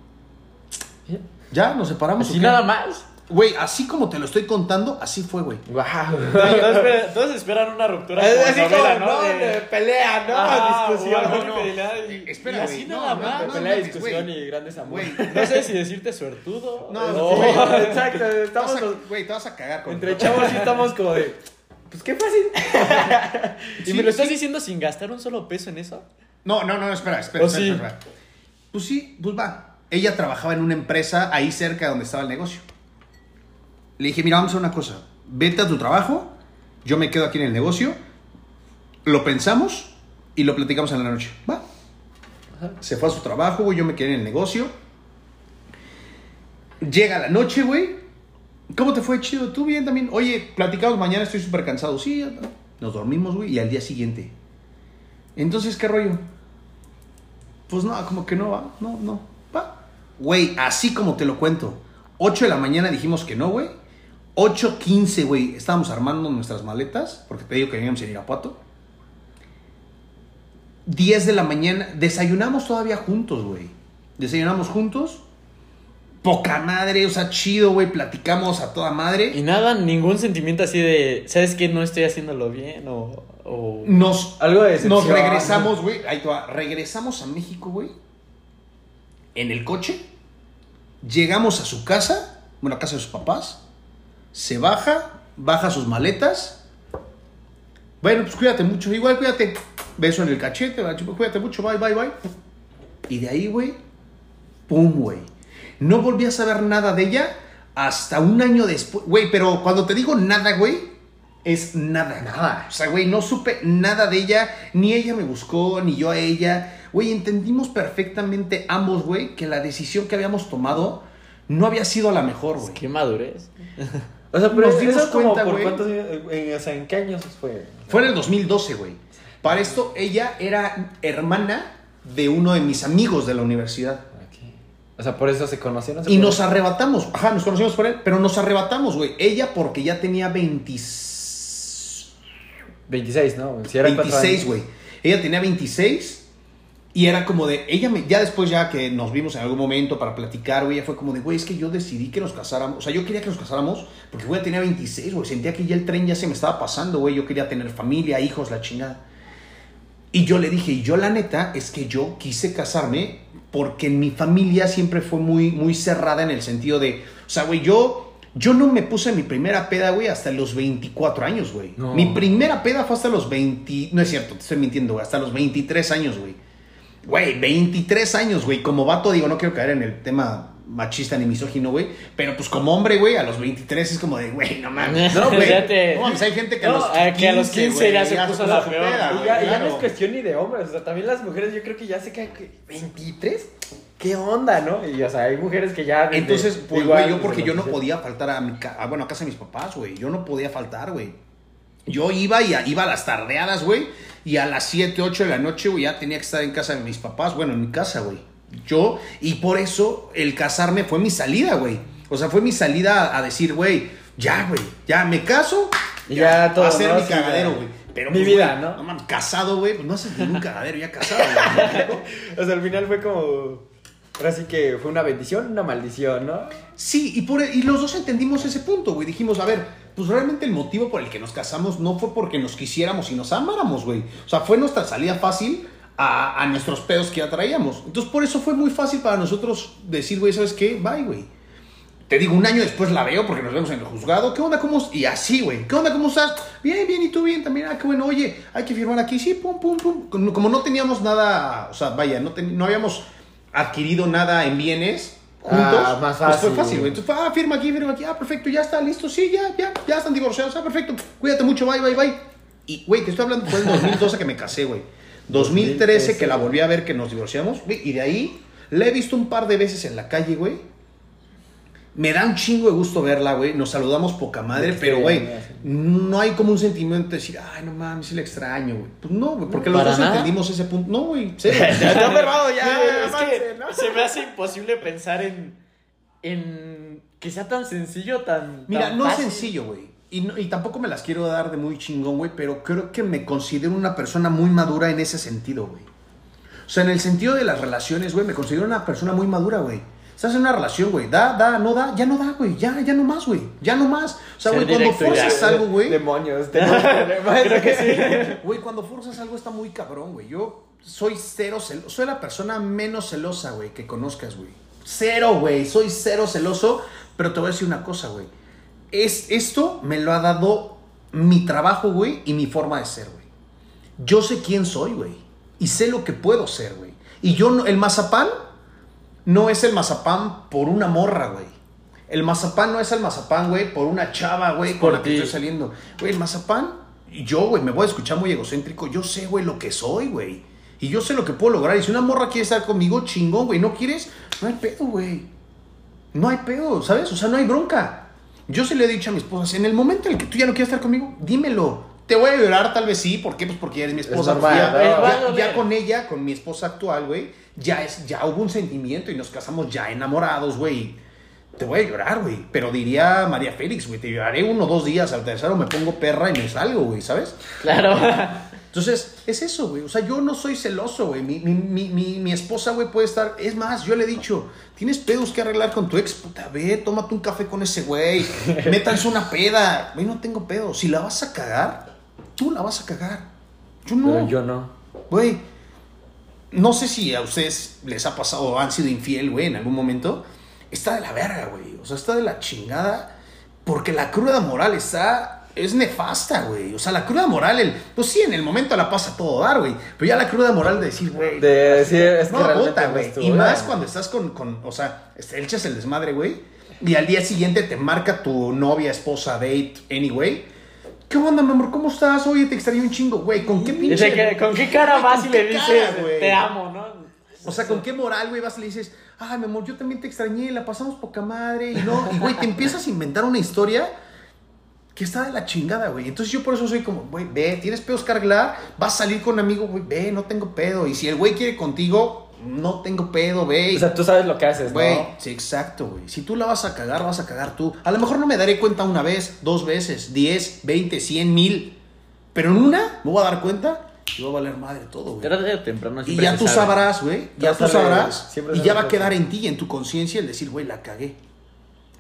Speaker 2: ¿Ya? ¿Nos separamos? qué?
Speaker 1: nada más.
Speaker 2: Güey, así como te lo estoy contando, así fue, güey.
Speaker 3: Wow.
Speaker 1: Todos, esperan, todos esperan una ruptura como
Speaker 3: Así
Speaker 1: novela,
Speaker 3: como,
Speaker 1: ¿no?
Speaker 3: no, de pelea, ¿no?
Speaker 1: Ajá,
Speaker 3: discusión,
Speaker 1: bueno,
Speaker 3: ¿no?
Speaker 1: pelea y-
Speaker 2: espera,
Speaker 1: y así
Speaker 2: no,
Speaker 1: nada
Speaker 2: no,
Speaker 1: más.
Speaker 2: no,
Speaker 3: pelea, discusión y grandes amores.
Speaker 1: No sé si decirte suertudo.
Speaker 2: No,
Speaker 1: o-
Speaker 2: güey.
Speaker 3: exacto, estamos
Speaker 2: Güey, te vas a cagar con
Speaker 3: entre chavos sí estamos como de, pues qué fácil.
Speaker 1: ¿Y me lo estás diciendo sin gastar un solo peso en eso?
Speaker 2: No, no, no, espera, espera,
Speaker 1: ¿O
Speaker 2: espera,
Speaker 1: sí?
Speaker 2: espera. Pues sí, pues va. Ella trabajaba en una empresa ahí cerca de donde estaba el negocio. Le dije, mira, vamos a hacer una cosa. Vete a tu trabajo, yo me quedo aquí en el negocio, lo pensamos y lo platicamos en la noche. Va. Se fue a su trabajo, güey, yo me quedé en el negocio. Llega la noche, güey. ¿Cómo te fue, chido? ¿Tú bien también? Oye, platicamos mañana, estoy súper cansado. Sí, nos dormimos, güey, y al día siguiente. Entonces, ¿qué rollo? Pues no, como que no va, no, no, va. Güey, así como te lo cuento. 8 de la mañana dijimos que no, güey. 8.15, güey, estábamos armando nuestras maletas, porque te digo que veníamos en Irapuato. 10 de la mañana, desayunamos todavía juntos, güey. Desayunamos juntos. Poca madre, o sea, chido, güey, platicamos a toda madre.
Speaker 1: Y nada, ningún sentimiento así de, ¿sabes qué? No estoy haciéndolo bien o... o...
Speaker 2: Nos,
Speaker 3: Algo de decepción.
Speaker 2: nos regresamos, güey. Ahí te va. Regresamos a México, güey. En el coche. Llegamos a su casa. Bueno, a casa de sus papás. Se baja. Baja sus maletas. Bueno, pues cuídate mucho. Igual cuídate. Beso en el cachete. Cuídate mucho. Bye, bye, bye. Y de ahí, güey. Pum, güey. No volví a saber nada de ella hasta un año después. Güey, pero cuando te digo nada, güey, es nada.
Speaker 3: Nada.
Speaker 2: O sea, güey, no supe nada de ella. Ni ella me buscó, ni yo a ella. Güey, entendimos perfectamente ambos, güey, que la decisión que habíamos tomado no había sido la mejor, güey.
Speaker 1: Qué madurez.
Speaker 3: O sea, pero
Speaker 2: Nos dimos cuenta,
Speaker 3: por
Speaker 2: güey.
Speaker 3: cuántos años, eh, o sea, ¿en qué años fue?
Speaker 2: Fue en el 2012, güey. Para esto, ella era hermana de uno de mis amigos de la universidad.
Speaker 3: Ok. O sea, por eso se conocieron. se
Speaker 2: Y nos arrebatamos. Ajá, nos conocimos por él, pero nos arrebatamos, güey. Ella porque ya tenía 20
Speaker 3: 26, ¿no? Si eran cuatro
Speaker 2: 26,
Speaker 3: años.
Speaker 2: güey. Ella tenía 26 y era como de, ella me, ya después ya que nos vimos en algún momento para platicar, güey, ella fue como de, güey, es que yo decidí que nos casáramos, o sea, yo quería que nos casáramos porque, güey, tenía 26, güey, sentía que ya el tren ya se me estaba pasando, güey, yo quería tener familia, hijos, la chingada. Y yo le dije, y yo la neta es que yo quise casarme porque mi familia siempre fue muy, muy cerrada en el sentido de, o sea, güey, yo, yo no me puse mi primera peda, güey, hasta los 24 años, güey.
Speaker 3: No.
Speaker 2: Mi primera peda fue hasta los 20, no es cierto, te estoy mintiendo, güey, hasta los 23 años, güey. Güey, 23 años, güey, como vato digo, no quiero caer en el tema machista ni misógino, güey. Pero pues como hombre, güey, a los 23 es como de, güey, no mames.
Speaker 1: No,
Speaker 2: güey. No mames, hay gente que a
Speaker 1: No,
Speaker 2: los
Speaker 1: a
Speaker 2: 15,
Speaker 1: que a los 15 ya se puso la peor.
Speaker 2: peda,
Speaker 3: Y ya, y ya no es cuestión ni de hombres, o sea, también las mujeres yo creo que ya se caen, que, ¿23? ¿Qué onda, no? Y o sea, hay mujeres que ya... desde-
Speaker 2: Entonces, pues, güey, yo porque
Speaker 3: los
Speaker 2: yo no
Speaker 3: 16.
Speaker 2: podía faltar a, mi ca- a, bueno, a casa de mis papás, güey. Yo no podía faltar, güey. Yo iba y a- iba a las tardeadas, güey. Y a las 7, 8 de la noche, güey, ya tenía que estar en casa de mis papás. Bueno, en mi casa, güey. Yo, y por eso el casarme fue mi salida, güey. O sea, fue mi salida a, a decir, güey, ya, güey, ya me caso.
Speaker 3: Y ya todo,
Speaker 2: A hacer
Speaker 3: ¿no?
Speaker 2: mi cagadero,
Speaker 3: ya.
Speaker 2: güey. Pero,
Speaker 3: Mi
Speaker 2: pues,
Speaker 3: vida, ¿no?
Speaker 2: No mames, casado, güey, pues no haces ningún cagadero, ya casado, güey.
Speaker 3: O sea, al final fue como... Ahora sí que fue una bendición, una maldición, ¿no?
Speaker 2: Sí, y, por, y los dos entendimos ese punto, güey. Dijimos, a ver, pues realmente el motivo por el que nos casamos no fue porque nos quisiéramos y nos amáramos, güey. O sea, fue nuestra salida fácil a, a nuestros pedos que ya traíamos. Entonces, por eso fue muy fácil para nosotros decir, güey, ¿sabes qué? Bye, güey. Te digo, un año después la veo porque nos vemos en el juzgado. ¿Qué onda? ¿Cómo? Y así, güey. ¿Qué onda? ¿Cómo estás? Bien, bien. ¿Y tú bien? También. Ah, qué bueno. Oye, hay que firmar aquí. Sí, pum, pum, pum. Como no teníamos nada, o sea, vaya, no, ten- no habíamos adquirido nada en bienes juntos.
Speaker 3: Ah, más
Speaker 2: Pues fue
Speaker 3: fácil.
Speaker 2: fácil, güey. Entonces, ah, firma aquí, firma aquí. Ah, perfecto, ya está, listo. Sí, ya, ya, ya están divorciados. Ah, perfecto. Cuídate mucho, bye, bye, bye. Y, güey, te estoy hablando, fue en 2012 que me casé, güey. 2013 que la volví a ver que nos divorciamos, güey. Y de ahí la he visto un par de veces en la calle, güey. Me da un chingo de gusto verla, güey. Nos saludamos poca madre, pero, güey, no hay como un sentimiento de decir, ay, no mames, sí la extraño, güey. Pues no, güey, porque los dos
Speaker 1: nada.
Speaker 2: entendimos ese punto. No, güey.
Speaker 3: Está ya,
Speaker 1: es que
Speaker 3: ¿no?
Speaker 1: se me hace imposible pensar en, en que sea tan sencillo, tan.
Speaker 2: Mira,
Speaker 1: tan
Speaker 2: no es sencillo, güey. Y, no- y tampoco me las quiero dar de muy chingón, güey, pero creo que me considero una persona muy madura en ese sentido, güey. O sea, en el sentido de las relaciones, güey, me considero una persona muy madura, güey. Estás en una relación, güey, da, da, no da, ya no da, güey, ya, ya no más, güey, ya no más. O sea, güey, cuando
Speaker 1: ya.
Speaker 2: forzas algo, güey,
Speaker 3: Demonios, demonios.
Speaker 1: Creo que sí.
Speaker 2: güey, cuando forzas algo está muy cabrón, güey. Yo soy cero celoso, soy la persona menos celosa, güey, que conozcas, güey. Cero, güey, soy cero celoso, pero te voy a decir una cosa, güey. Es, esto me lo ha dado mi trabajo, güey, y mi forma de ser, güey. Yo sé quién soy, güey, y sé lo que puedo ser, güey. Y yo, no- el mazapán no es el mazapán por una morra, güey. El mazapán no es el mazapán, güey, por una chava, güey, con la que estoy saliendo. Güey, el mazapán, y yo, güey, me voy a escuchar muy egocéntrico. Yo sé, güey, lo que soy, güey. Y yo sé lo que puedo lograr. Y si una morra quiere estar conmigo, chingón, güey. ¿No quieres? No hay pedo, güey. No hay pedo, ¿sabes? O sea, no hay bronca. Yo se le he dicho a mi esposa, en el momento en el que tú ya no quieres estar conmigo, dímelo. Te voy a llorar, tal vez sí. ¿Por qué? Pues porque eres mi esposa.
Speaker 3: normal,
Speaker 2: ya,
Speaker 3: ¿no?
Speaker 2: ya-
Speaker 1: Es
Speaker 2: ya-
Speaker 1: válido.
Speaker 2: ya con ella, con mi esposa actual, güey, ya, es, ya hubo un sentimiento y nos casamos ya enamorados, güey. Te voy a llorar, güey. Pero diría María Félix, güey, te lloraré uno o dos días. Al tercero me pongo perra y me salgo, güey, ¿sabes?
Speaker 1: Claro.
Speaker 2: Entonces, es eso, güey. O sea, yo no soy celoso, güey. Mi, mi, mi, mi, esposa, güey, puede estar. Es más, yo le he dicho, tienes pedos que arreglar con tu ex, puta, ve, tómate un café con ese güey. Métanse una peda. Güey, no tengo pedo. Si la vas a cagar, tú la vas a cagar. Yo no.
Speaker 3: Pero yo no.
Speaker 2: Güey, no sé si a ustedes les ha pasado o han sido infiel, güey, en algún momento. Está de la verga, güey. O sea, está de la chingada. Porque la cruda moral está. Es nefasta, güey. O sea, la cruda moral, el, pues sí, en el momento la pasa todo dar, güey. Pero ya la cruda moral de decir, güey.
Speaker 3: De decir, es
Speaker 2: no, güey. Y más cuando estás con, con o sea, echas el desmadre, güey. Y al día siguiente te marca tu novia, esposa, date, anyway. ¿Qué onda, mi amor? ¿Cómo estás? Oye, te extraño un chingo, güey. ¿Con qué pinche?
Speaker 1: Que, ¿con qué cara vas y
Speaker 2: ¿Con
Speaker 1: le dices,
Speaker 2: cara,
Speaker 1: te amo, no?
Speaker 2: O sea, ¿con qué moral, güey, vas y le dices, ay, mi amor, yo también te extrañé, la pasamos poca madre, y no, y güey, te empiezas a inventar una historia que está de la chingada, güey. Entonces yo por eso soy como, güey, ve, tienes pedos que arreglar, vas a salir con un amigo, güey, ve, no tengo pedo. Y si el güey quiere contigo, no tengo pedo, ve.
Speaker 3: O sea, tú sabes lo que haces,
Speaker 2: Güey,
Speaker 3: ¿no?
Speaker 2: sí, exacto, güey. Si tú la vas a cagar, vas a cagar tú. A lo mejor no me daré cuenta una vez, dos veces, diez, veinte, cien, mil. Pero en una me voy a dar cuenta y va a valer madre todo, güey.
Speaker 1: Tarde o temprano
Speaker 2: Y ya tú
Speaker 1: sabe.
Speaker 2: sabrás, güey. Ya tú sabrás.
Speaker 3: siempre
Speaker 2: Y ya va a quedar en ti, en tu conciencia, el decir, güey, la cagué.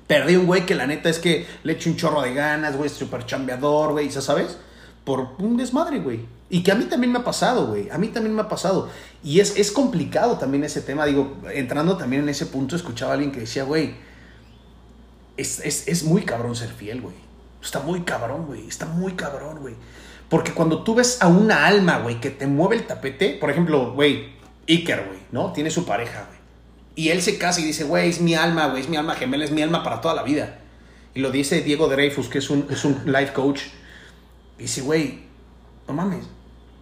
Speaker 2: Perdí un güey que la neta es que le echo un chorro de ganas, güey, súper chambeador, güey, ¿ya sabes? Por un desmadre, güey. Y que a mí también me ha pasado, güey. A mí también me ha pasado. Y es, es complicado también ese tema. Digo, entrando también en ese punto, escuchaba a alguien que decía, güey, es, es, es muy cabrón ser fiel, güey. Está muy cabrón, güey. Está muy cabrón, güey. Porque cuando tú ves a una alma, güey, que te mueve el tapete, por ejemplo, güey, Iker, güey, ¿no? Tiene su pareja, güey. Y él se casa y dice, güey, es mi alma, güey, es mi alma gemela, es mi alma para toda la vida. Y lo dice Diego Dreyfus, que es un, es un life coach. Y dice, güey, no mames,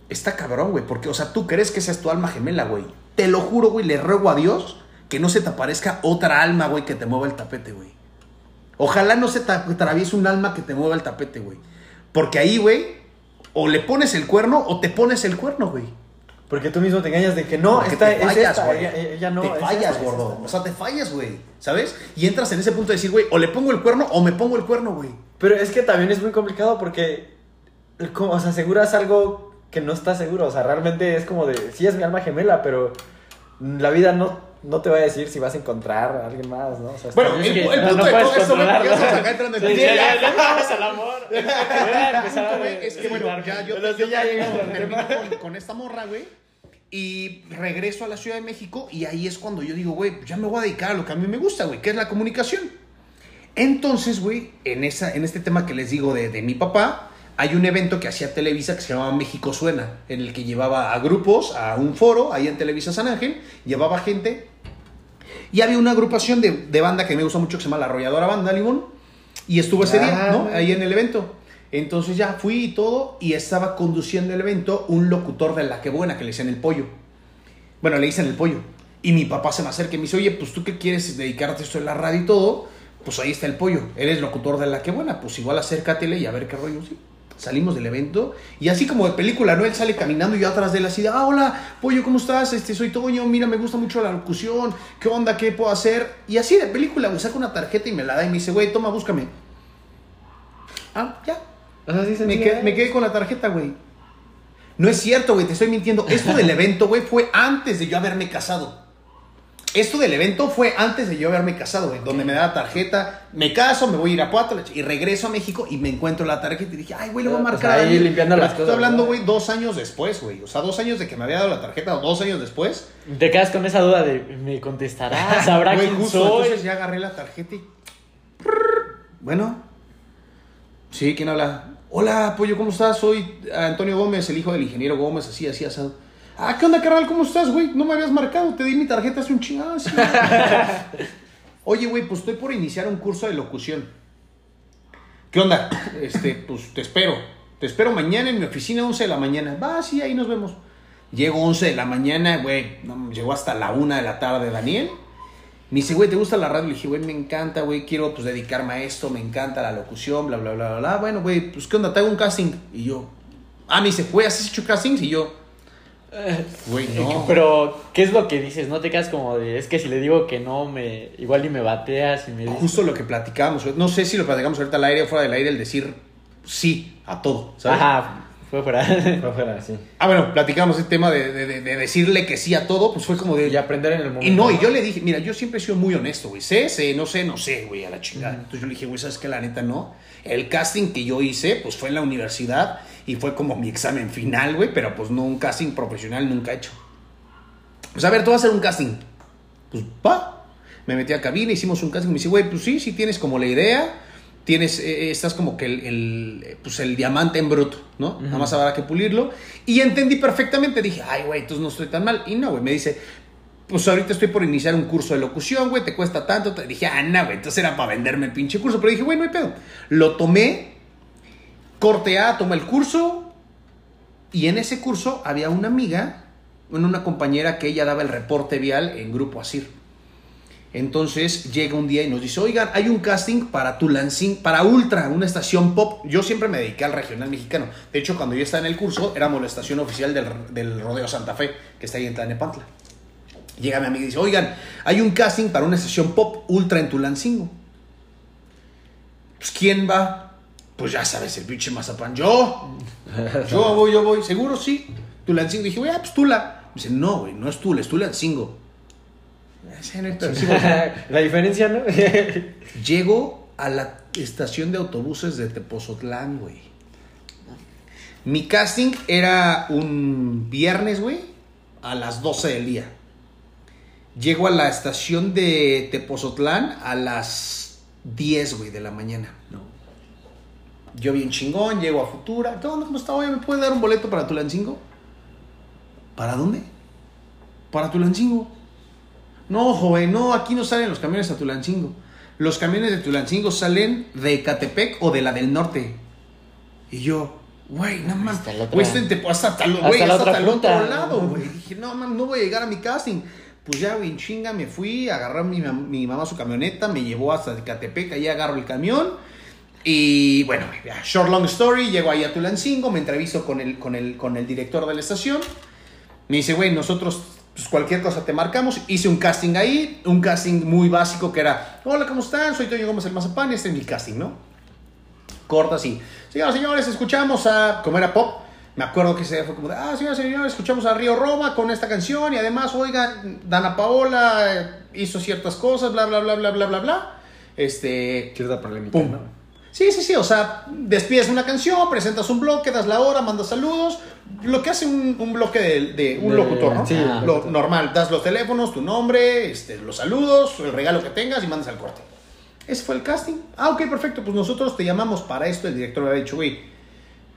Speaker 2: está cabrón, güey, porque, o sea, tú crees que esa es tu alma gemela, güey. Te lo juro, güey, le ruego a Dios que no se te aparezca otra alma, güey, que te mueva el tapete, güey. Ojalá no se te atraviese un alma que te mueva el tapete, güey. Porque ahí, güey, o le pones el cuerno o te pones el cuerno, güey.
Speaker 3: Porque tú mismo te engañas de que no, esta
Speaker 2: te
Speaker 3: es
Speaker 2: fallas,
Speaker 3: esta,
Speaker 2: güey.
Speaker 3: ella, ella no.
Speaker 2: Te
Speaker 3: es
Speaker 2: fallas,
Speaker 3: es
Speaker 2: gordo.
Speaker 3: esta.
Speaker 2: O sea, te fallas, güey. ¿Sabes? Y entras en ese punto de decir, güey, o le pongo el cuerno o me pongo el cuerno, güey.
Speaker 3: Pero es que también es muy complicado porque, o sea, aseguras algo que no estás seguro. O sea, realmente es como de, sí es mi alma gemela, pero la vida no, no te va a decir si vas a encontrar a alguien más, ¿no? O sea,
Speaker 2: Bueno, el, el
Speaker 1: no-
Speaker 2: punto
Speaker 1: no
Speaker 2: de
Speaker 1: puedes
Speaker 2: todo esto, güey, porque estamos acá entrando en
Speaker 1: Sí,
Speaker 2: teoría.
Speaker 1: ya, ya vamos al amor.
Speaker 2: Es que bueno, ya yo, termino, con esta morra, güey. Y regreso a la Ciudad de México y ahí es cuando yo digo, güey, ya me voy a dedicar a lo que a mí me gusta, güey, que es la comunicación. Entonces, güey, en, esa, en este tema que les digo de, de mi papá, hay un evento que hacía Televisa que se llamaba México Suena, en el que llevaba a grupos, a un foro, ahí en Televisa San Ángel, llevaba gente. Y había una agrupación de, de banda que me gusta mucho que se llama La Arrolladora Banda Limón. Y estuvo ese día, ¿no? Ahí en el evento. Entonces ya fui y todo, y estaba conduciendo el evento un locutor de La Que Buena, que le dicen el pollo. Bueno, le dicen el pollo. Y mi papá se me acerca y me dice, oye, pues tú que quieres dedicarte esto de la radio y todo, pues ahí está el pollo. Eres locutor de La Que Buena, pues igual acércatele y a ver qué rollo. Sí. Salimos del evento y así como de película, ¿no? Él sale caminando y yo atrás de él así de, ah, hola, pollo, ¿cómo estás? Este, soy Toño, mira, me gusta mucho la locución, ¿qué onda? ¿Qué puedo hacer? Y así de película, güey, saca una tarjeta y me la da y me dice, güey, toma, búscame. Ah, ya,
Speaker 3: O sea, sí se
Speaker 2: me me quedé con la tarjeta, güey. No es cierto, güey, te estoy mintiendo. Esto del evento, güey, fue antes de yo haberme casado. Esto del evento fue antes de yo haberme casado, güey. Donde me da la tarjeta, me caso, me voy a ir a Puatla y regreso a México y me encuentro la tarjeta y dije, ay, güey, le voy a
Speaker 3: O sea,
Speaker 2: marcar. a
Speaker 3: ahí limpiando
Speaker 2: Pero
Speaker 3: las
Speaker 2: Estoy
Speaker 3: cosas,
Speaker 2: hablando,
Speaker 3: ¿no?
Speaker 2: güey, dos años después, güey. O sea, dos años de que me había dado la tarjeta, o dos años después.
Speaker 1: Te quedas con esa duda de, ¿me contestará? ¿Sabrá
Speaker 2: Güey,
Speaker 1: quién
Speaker 2: justo,
Speaker 1: soy?
Speaker 2: Entonces ya agarré la tarjeta y. Bueno. Sí, ¿quién habla? Hola, pollo, ¿cómo estás? Soy Antonio Gómez, el hijo del ingeniero Gómez, así, así, asado. Ah, ¿qué onda, carnal? ¿Cómo estás, güey? No me habías marcado, te di mi tarjeta hace un chingado. sí. Oye, güey, pues estoy por iniciar un curso de locución. ¿Qué onda? Este, pues te espero. Te espero mañana en mi oficina, 11 de la mañana. Va, sí, ahí nos vemos. Llego 11 de la mañana, güey. No, llegó hasta la 1 de la tarde Daniel. Me dice, güey, ¿te gusta la radio? Le dije, güey, me encanta, güey, quiero pues dedicarme a esto, me encanta la locución, bla, bla, bla, bla, bla. Bueno, güey, pues ¿qué onda? Te hago un casting. Y yo, ah, me dice, güey, ¿has hecho castings? Y yo, güey, no.
Speaker 1: Pero, ¿qué es lo que dices? No te quedas como de, es que si le digo que no, me igual y me bateas y me dices...
Speaker 2: Justo lo que platicábamos, güey. no sé si lo platicamos ahorita al aire o fuera del aire, el decir sí a todo, ¿sabes?
Speaker 1: Ajá, fue fuera.
Speaker 3: Fue afuera, sí.
Speaker 2: Ah, bueno, platicamos el tema de, de- de- de decirle que sí a todo, pues fue como de...
Speaker 3: Y aprender en el momento.
Speaker 2: Y no, y yo le dije, mira, yo siempre he sido muy honesto, güey. Sé, sé, no sé, no sé, güey, a la chingada. Entonces yo le dije, güey, ¿sabes qué? La neta no. El casting que yo hice, pues fue en la universidad y fue como mi examen final, güey, pero pues no un casting profesional nunca he hecho. Pues a ver, tú vas a hacer un casting. Pues va. Me metí a cabina, hicimos un casting. Me dice, güey, pues sí, sí tienes como la idea. Tienes, eh, estás como que el, el, eh, pues el diamante en bruto, ¿no? Nada más habrá que pulirlo. Y entendí perfectamente. Dije, ay, güey, entonces no estoy tan mal. Y no, güey, me dice, pues ahorita estoy por iniciar un curso de locución, güey, te cuesta tanto. Te dije, ah, no, güey, entonces era para venderme el pinche curso. Pero dije, güey, no hay pedo. Lo tomé, corte A, tomé el curso. Y en ese curso había una amiga, una compañera que ella daba el reporte vial en Grupo Asir. Entonces llega un día y nos dice, oigan, hay un casting para Tulancingo, para Ultra, una estación pop. Yo siempre me dediqué al regional mexicano. De hecho, cuando yo estaba en el curso, éramos la estación oficial del, del Rodeo Santa Fe, que está ahí en Tlanepantla. Llega mi amiga y dice, oigan, hay un casting para una estación pop Ultra en Tulancingo. Pues, ¿quién va? Pues ya sabes, el pinche mazapán. Yo. Yo voy, yo voy. ¿Seguro? Sí. Tulancingo. Dije, güey, ah, pues Tula. Me dice, no, güey, no es Tula, es Tulancingo. No
Speaker 3: la diferencia, ¿no?
Speaker 2: Llego a la estación de autobuses de Tepozotlán, güey. Mi casting era un viernes, güey, a las 12 del día. Llego a la estación de Tepozotlán a las 10, güey, de la mañana. Yo bien chingón, llego a Futura. ¿Qué onda? ¿Cómo está? Oye, ¿me puede dar un boleto para Tulancingo? ¿Para dónde? Para Tulancingo. No, joven, no, aquí no salen los camiones a Tulancingo. Los camiones de Tulancingo salen de Catepec o de la del norte. Y yo, güey, no mames.
Speaker 1: Hasta
Speaker 2: Güey, esto en Tepo- hasta
Speaker 1: Hasta la
Speaker 2: hasta
Speaker 1: otra
Speaker 2: tal
Speaker 1: punta.
Speaker 2: otro lado, güey. Dije, no mames, no voy a llegar a mi casting. Pues ya, güey, chinga, me fui, agarré a mi, mi mamá su camioneta, me llevó hasta Catepec, ahí agarro el camión. Y bueno, short long story, llego ahí a Tulancingo, me entrevisto con el, con el, con el director de la estación. Me dice, güey, nosotros pues, cualquier cosa te marcamos. Hice un casting ahí, un casting muy básico que era, hola, ¿cómo están? Soy Toño Gómez el Mazapán, este es mi casting, ¿no? Corta así. Señoras y señores, escuchamos a, como era pop, me acuerdo que se fue como de, ah, señoras y señores, escuchamos a Río Roma con esta canción y además, oigan, Dana Paola eh, hizo ciertas cosas, bla, bla, bla, bla, bla, bla, bla. Este,
Speaker 3: Cierta polémica,
Speaker 2: Pum.
Speaker 3: ¿no?
Speaker 2: Sí, sí, sí, o sea, despides una canción, presentas un bloque, das la hora, mandas saludos, lo que hace un, un bloque de, de un
Speaker 3: De-
Speaker 2: locutor, ¿no?
Speaker 3: sí,
Speaker 1: Ah.
Speaker 2: lo
Speaker 3: locutor.
Speaker 2: normal, das los teléfonos, tu nombre, este, los saludos, el regalo que tengas y mandas al corte. Ese fue el casting. Ah, ok, perfecto, pues nosotros te llamamos para esto. El director me había dicho, güey,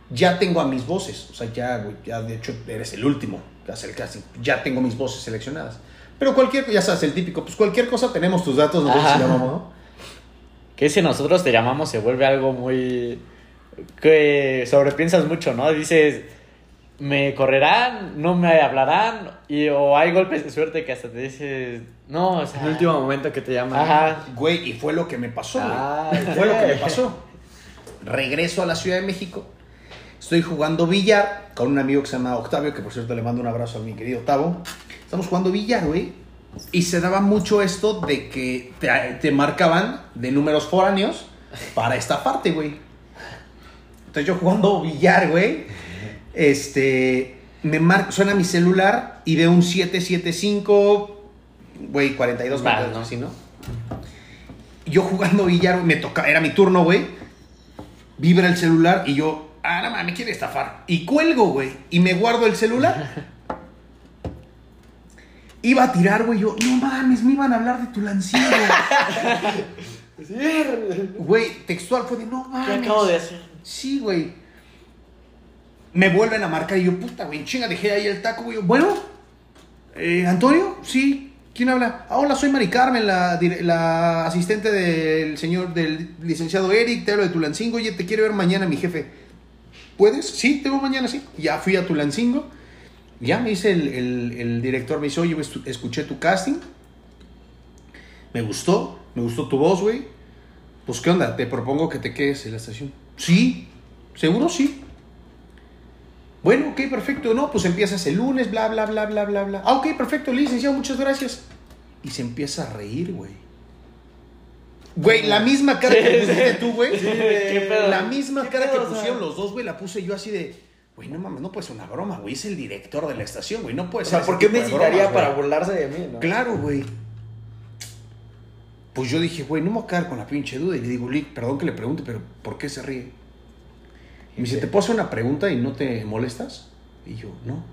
Speaker 2: ya tengo a mis voces, o sea, ya, güey, ya de hecho eres el último que hace el casting, ya tengo mis voces seleccionadas. Pero cualquier, ya sabes, el típico, pues cualquier cosa tenemos tus datos, nosotros llamamos, ¿no?
Speaker 1: Que si nosotros te llamamos se vuelve algo muy... que sobrepiensas mucho, ¿no? Dices, me correrán, no me hablarán, y, o hay golpes de suerte que hasta te dices, no, o sea...
Speaker 3: En el último momento que te llaman.
Speaker 1: Ajá.
Speaker 2: Güey, y fue lo que me pasó, güey.
Speaker 3: Ah,
Speaker 2: Fue lo que me pasó. Regreso a la Ciudad de México. Estoy jugando billar con un amigo que se llama Octavio, que por cierto le mando un abrazo a mi querido Octavo. Estamos jugando billar, güey. Y se daba mucho esto de que te, te marcaban de números foráneos para esta parte, güey. Entonces yo jugando billar, güey. Este. Me mar- suena mi celular y veo un 775, güey, 42
Speaker 1: Mal,
Speaker 2: minutos,
Speaker 1: ¿no?
Speaker 2: así, ¿no? Yo jugando billar, me toca, era mi turno, güey. Vibra el celular y yo, ah, no me quiere estafar. Y cuelgo, güey. Y me guardo el celular. Iba a tirar, güey. Yo, no mames, me iban a hablar de tu lancero. Güey, textual fue de, no
Speaker 1: ¿Qué
Speaker 2: mames.
Speaker 1: acabo de hacer?
Speaker 2: Sí, güey. Me vuelven a marcar y yo, puta, güey, chinga, dejé ahí el taco, güey. Bueno, eh, ¿Antonio? Sí. ¿Quién habla? Ah, hola, soy Mari Carmen, la asistente del señor, del licenciado Eric, te hablo de Tulancingo. Oye, te quiero ver mañana, mi jefe. ¿Puedes? Sí, tengo mañana, sí. Ya fui a Tulancingo. Ya me dice el, el- el director, me dice, oye, escuché tu casting. Me gustó, me gustó tu voz, güey. Pues, ¿qué onda? Te propongo que te quedes en la estación. Sí, seguro sí. Bueno, ok, perfecto. No, pues empiezas el lunes, bla, bla, bla, bla, bla, bla. Ah, ok, perfecto, licenciado, muchas gracias. Y se empieza a reír, güey. Güey, la misma cara que pusiste tú, güey. La misma
Speaker 3: ¿Qué
Speaker 2: cara que pusieron los dos, güey, la puse yo así de. Güey, no mames, no puede ser una broma, güey. Es el director de la estación, güey. No puede
Speaker 3: O
Speaker 2: ser.
Speaker 3: sea,
Speaker 2: ese
Speaker 3: ¿por qué me citaría para burlarse de mí, no?
Speaker 2: Claro, güey. Pues yo dije, güey, no me voy a quedar con la pinche duda. Y le digo, Lick, perdón que le pregunte, pero ¿por qué se ríe? Y me dice, ¿te puedo hacer una pregunta y no te molestas? Y yo, no.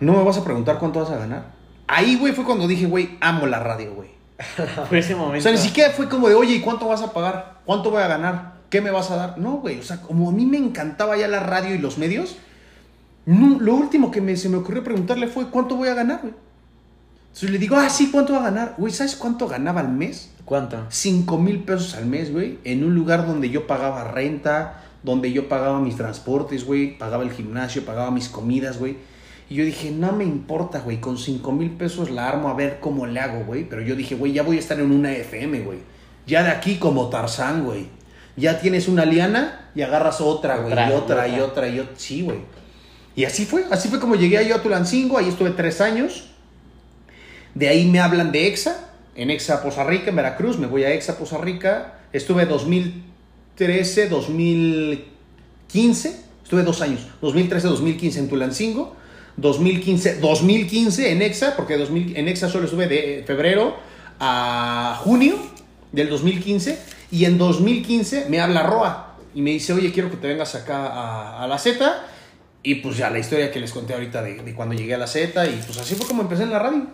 Speaker 2: ¿No me vas a preguntar cuánto vas a ganar? Ahí, güey, fue cuando dije, güey, amo la radio, güey.
Speaker 1: Fue ese
Speaker 2: O
Speaker 1: momento.
Speaker 2: sea, ni siquiera fue como de, oye, ¿y cuánto vas a pagar? ¿Cuánto voy a ganar? ¿Qué me vas a dar? No, güey. O sea, como a mí me encantaba ya la radio y los medios, no, lo último que me, se me ocurrió preguntarle fue, ¿cuánto voy a ganar, güey? Entonces le digo, ah, sí, ¿cuánto va a ganar? Güey, ¿sabes cuánto ganaba al mes?
Speaker 3: ¿Cuánto?
Speaker 2: 5 mil pesos al mes, güey, en un lugar donde yo pagaba renta, donde yo pagaba mis transportes, güey, pagaba el gimnasio, pagaba mis comidas, güey. Y yo dije, no me importa, güey, con 5 mil pesos la armo a ver cómo le hago, güey. Pero yo dije, güey, ya voy a estar en una FM, güey. Ya de aquí como Tarzán, güey. Ya tienes una liana y agarras otra, güey, y otra,
Speaker 1: y
Speaker 2: y otra, y otra. Sí, güey. Y así fue, así fue como llegué yo a Tulancingo, ahí estuve tres años. De ahí me hablan de EXA, en EXA Poza Rica, en Veracruz, me voy a EXA Poza Rica. Estuve 2013, 2015, estuve dos años, 2013, 2015 en Tulancingo, 2015, 2015 en EXA, porque 2000 en EXA solo estuve de febrero a junio del 2015, y en 2015 me habla Roa y me dice, oye, quiero que te vengas acá a, a la Z. Y pues ya la historia que les conté ahorita de, de cuando llegué a la Z, y pues así fue como empecé en la radio.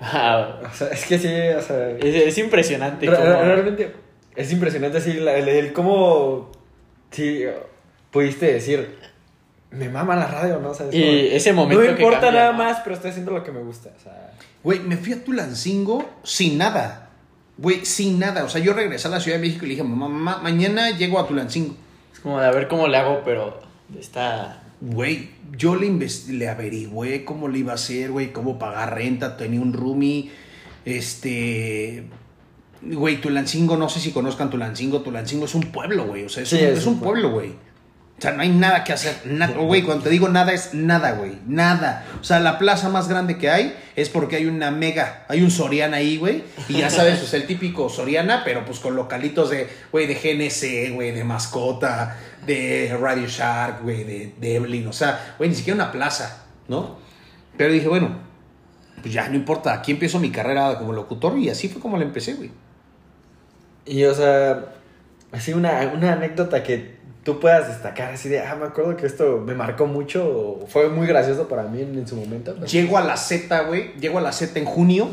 Speaker 1: Ah,
Speaker 3: O sea, es que sí, o sea.
Speaker 1: es, es impresionante.
Speaker 3: Re- Realmente es impresionante así el, el cómo sí pudiste decir me mama la radio, ¿no? O sea, es
Speaker 1: Y
Speaker 3: como-
Speaker 1: ese momento
Speaker 3: No me
Speaker 1: que
Speaker 3: importa
Speaker 1: cambia,
Speaker 3: nada
Speaker 1: ¿no?
Speaker 3: más, pero estoy haciendo lo que me gusta. O sea,
Speaker 2: Güey, me fui a Tulancingo sin nada. Güey, sin nada. O sea, yo regresé a la Ciudad de México y le dije, mamá, mamá, mañana llego a Tulancingo.
Speaker 1: Es como de a ver cómo le hago, pero está...
Speaker 2: Güey, yo le, le averigüé cómo le iba a hacer, güey, cómo pagar renta. Tenía un roomie, este... Güey, Tulancingo, no sé si conozcan Tulancingo. Tulancingo es un pueblo, güey. O sea, es,
Speaker 3: Sí,
Speaker 2: un,
Speaker 3: es un
Speaker 2: pueblo, güey. O sea, no hay nada que hacer. Güey, cuando te digo nada es nada, güey. Nada. O sea, la plaza más grande que hay es porque hay una mega, hay un Soriana ahí, güey. Y ya sabes, pues el típico Soriana, pero pues con localitos de, güey, de GNC, güey, de mascota, de Radio Shark, güey, de, de Evelyn. O sea, güey, ni siquiera una plaza, ¿no? Pero dije, bueno, pues ya no importa. Aquí empiezo mi carrera como locutor y así fue como la empecé, güey.
Speaker 3: y o sea, así una, una anécdota que tú puedas destacar, así de, ah, me acuerdo que esto me marcó mucho, o fue muy gracioso para mí en, en su momento. pero-
Speaker 2: Llego a la Z, güey. Llego a la Z en junio.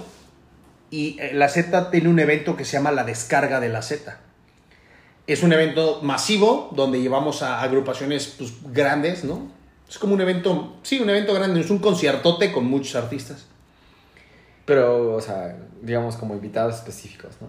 Speaker 2: Y eh, la Z tiene un evento que se llama la descarga de la Z. Es un evento masivo donde llevamos a agrupaciones pues, grandes, ¿no? Es como un evento, sí, un evento grande. Es un conciertote con muchos artistas.
Speaker 3: Pero, o sea, digamos como invitados específicos, ¿no?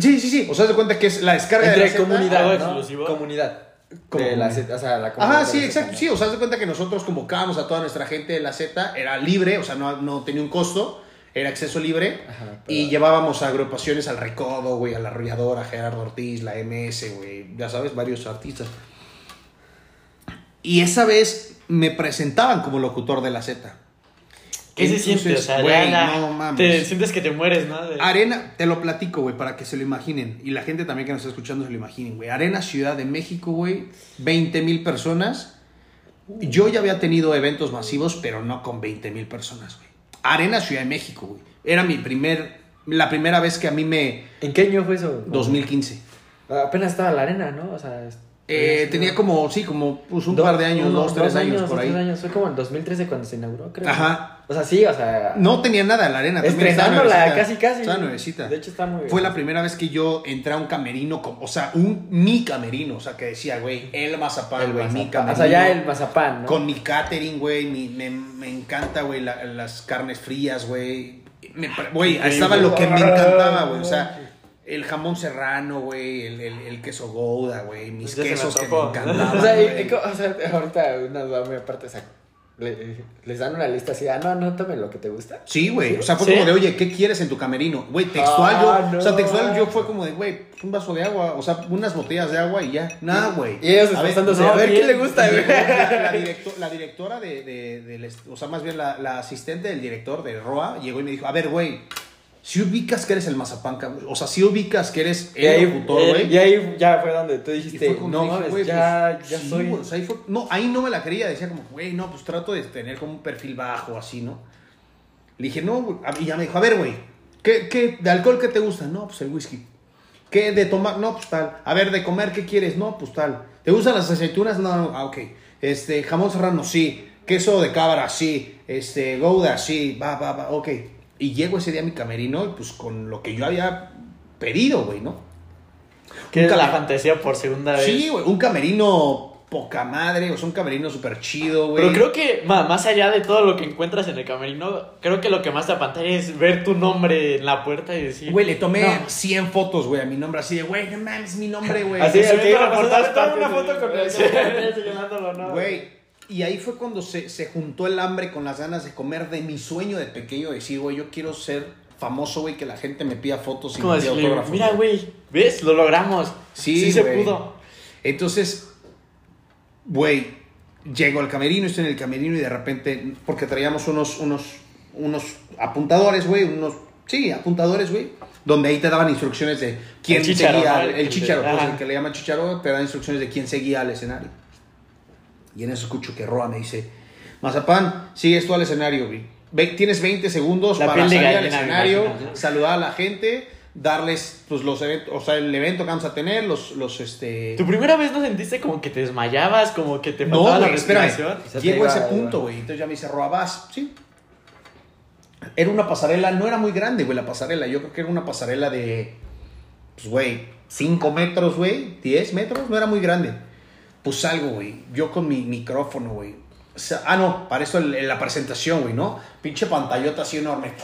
Speaker 2: Sí, sí, sí. O sea, de cuenta que es la descarga de la Z.
Speaker 3: comunidad,
Speaker 1: ¿Algo
Speaker 3: ¿no? Comunidad.
Speaker 2: Como
Speaker 3: De la,
Speaker 2: comunidad.
Speaker 3: o sea, la.
Speaker 2: Ajá, sí,
Speaker 3: la
Speaker 2: exacto.
Speaker 3: Z,
Speaker 2: Sí, o sea, haz de cuenta que nosotros convocábamos a toda nuestra gente de la Z, era libre, o sea, no, no tenía un costo, era acceso libre.
Speaker 3: Ajá,
Speaker 2: Y llevábamos a agrupaciones al Recodo, güey, al Arrollador, a Gerardo Ortiz, la MS, güey, ya sabes, varios artistas. Y esa vez me presentaban como locutor de la Z.
Speaker 1: ¿Qué se siente? O sea,
Speaker 2: güey, no mames.
Speaker 1: te sientes que te mueres, ¿no? De-
Speaker 2: Arena, te lo platico, güey, para que se lo imaginen. Y la gente también que nos está escuchando se lo imaginen, güey. Arena Ciudad de México, güey. 20 mil personas. Yo ya había tenido eventos masivos, pero no con 20 mil personas, güey. Arena Ciudad de México, güey. Era mi primer, la primera vez que a mí me...
Speaker 3: ¿En qué año fue eso?
Speaker 2: 2015.
Speaker 3: Apenas estaba la arena, ¿no? O sea, es-
Speaker 2: Eh, tenía como, sí, como pues, un
Speaker 3: Do-
Speaker 2: par de años,
Speaker 3: uno-
Speaker 2: dos, tres años, por ahí.
Speaker 3: tres años. Fue como en 2013 cuando se inauguró, creo.
Speaker 2: Ajá.
Speaker 3: O sea, sí, o sea.
Speaker 2: No tenía nada la arena.
Speaker 3: Estrenándola casi, casi.
Speaker 2: Estaba nuevecita.
Speaker 3: De hecho, está muy
Speaker 2: Fue la primera vez que yo entré a un camerino, con- o sea, un mi camerino, o sea, que decía, güey, el mazapán,
Speaker 3: El
Speaker 2: güey, mi camerino.
Speaker 3: O sea, ya el mazapán, ¿no?
Speaker 2: Con mi catering, güey, mi- me, me encanta, güey, la- las carnes frías, güey. Güey, estaba lo que me encantaba, güey, o sea, el jamón serrano, güey, el, el- el queso gouda, güey, mis
Speaker 1: me
Speaker 2: quesos que me encantaban,
Speaker 3: O sea, y-
Speaker 2: güey.
Speaker 3: y co- o sea, ahorita una duda muy aparte, o sea, le- les dan una lista así, ah, no, anótame lo que te gusta.
Speaker 2: Sí, güey. O sea, fue
Speaker 1: ¿Sí?
Speaker 2: como de, oye, ¿qué quieres en tu camerino? Güey, textual
Speaker 3: Ah,
Speaker 2: yo. O sea,
Speaker 3: no.
Speaker 2: textual yo fue como de, güey, un vaso de agua. O sea, unas botellas de agua y ya. Nada, güey.
Speaker 3: Y ellos
Speaker 2: A ver, no,
Speaker 3: a ver. ¿qué le gusta, güey?
Speaker 2: La, directo- la directora de, de- del est- O sea, más bien la, la asistente del director de ROA llegó y me dijo, a ver, güey, si ubicas que eres el mazapán, cabrón. O sea, si ubicas que eres
Speaker 3: Y ahí,
Speaker 2: el locutor, güey.
Speaker 3: y ahí ya fue donde tú dijiste, no
Speaker 2: dije,
Speaker 3: mames, ya,
Speaker 2: pues,
Speaker 3: ya
Speaker 2: sí,
Speaker 3: soy.
Speaker 2: ahí fue- no, ahí no me la creía. Decía como, güey, no, pues trato de tener como un perfil bajo, así, ¿no? Le dije, no, güey. y ya me dijo, a ver, güey, ¿qué, ¿qué, de alcohol qué te gusta? No, pues el whisky. ¿Qué de tomar? No, pues tal. A ver, de comer, ¿qué quieres? No, pues tal. ¿Te gustan las aceitunas? No, no, ah, ok. Este, jamón serrano, sí. Queso de cabra, sí. Este, gouda, sí. Va, va, va, ok. Y llego ese día a mi camerino, y pues con lo que yo había pedido, güey, ¿no?
Speaker 1: Que la fantasía por segunda vez.
Speaker 2: Sí, güey, un camerino poca madre, o sea, un camerino súper chido, güey.
Speaker 1: Pero creo que más allá de todo lo que encuentras en el camerino, creo que lo que más te apantalla es ver tu nombre en la puerta y decir...
Speaker 2: Güey, le tomé
Speaker 1: No.
Speaker 2: 100 fotos, güey, a mi nombre, así de, güey, no mames, mi nombre, güey.
Speaker 3: Así,
Speaker 1: Se
Speaker 3: que "Toma
Speaker 1: partes,
Speaker 3: una foto con el.
Speaker 2: Güey, y ahí fue cuando se, se juntó el hambre con las ganas de comer de mi sueño de pequeño, de decir, güey, yo quiero ser famoso, güey, que la gente me pida fotos y me pida autógrafos.
Speaker 1: mira, güey, ¿ves? Lo logramos.
Speaker 2: Sí,
Speaker 1: Sí, se pudo.
Speaker 2: Entonces, güey, llego al camerino, estoy en el camerino y de repente, porque traíamos unos, unos, unos apuntadores, güey, unos, sí, apuntadores, güey, donde ahí te daban instrucciones de quién
Speaker 1: El
Speaker 2: seguía,
Speaker 1: ¿no?
Speaker 2: el,
Speaker 1: El de-
Speaker 2: pues, el que le llaman chícharo, te da instrucciones de quién seguía al escenario. Y en eso escucho que Roa me dice, Mazapán, sigues tú al escenario, güey. Ve- tienes 20 segundos
Speaker 1: La
Speaker 2: para salir al escenario,
Speaker 1: imagino, ¿no?
Speaker 2: saludar a la gente, darles pues los eventos, o sea, el evento que vamos a tener, los, los este...
Speaker 1: ¿Tu primera vez no sentiste como que te desmayabas, como que te
Speaker 2: No,
Speaker 1: faltaba la
Speaker 2: güey, espérame.
Speaker 1: respiración?
Speaker 2: Llego a ese punto, güey. Entonces ya me dice, Roa, vas. Sí. Era una pasarela, no era muy grande, güey, la pasarela. Yo creo que era una pasarela de, pues, güey, 5 metros, güey, 10 metros, no era muy grande. Pues salgo, güey, yo con mi micrófono, güey. O sea, ah, no, para eso en la presentación, güey, ¿no? Pinche pantallota así enorme,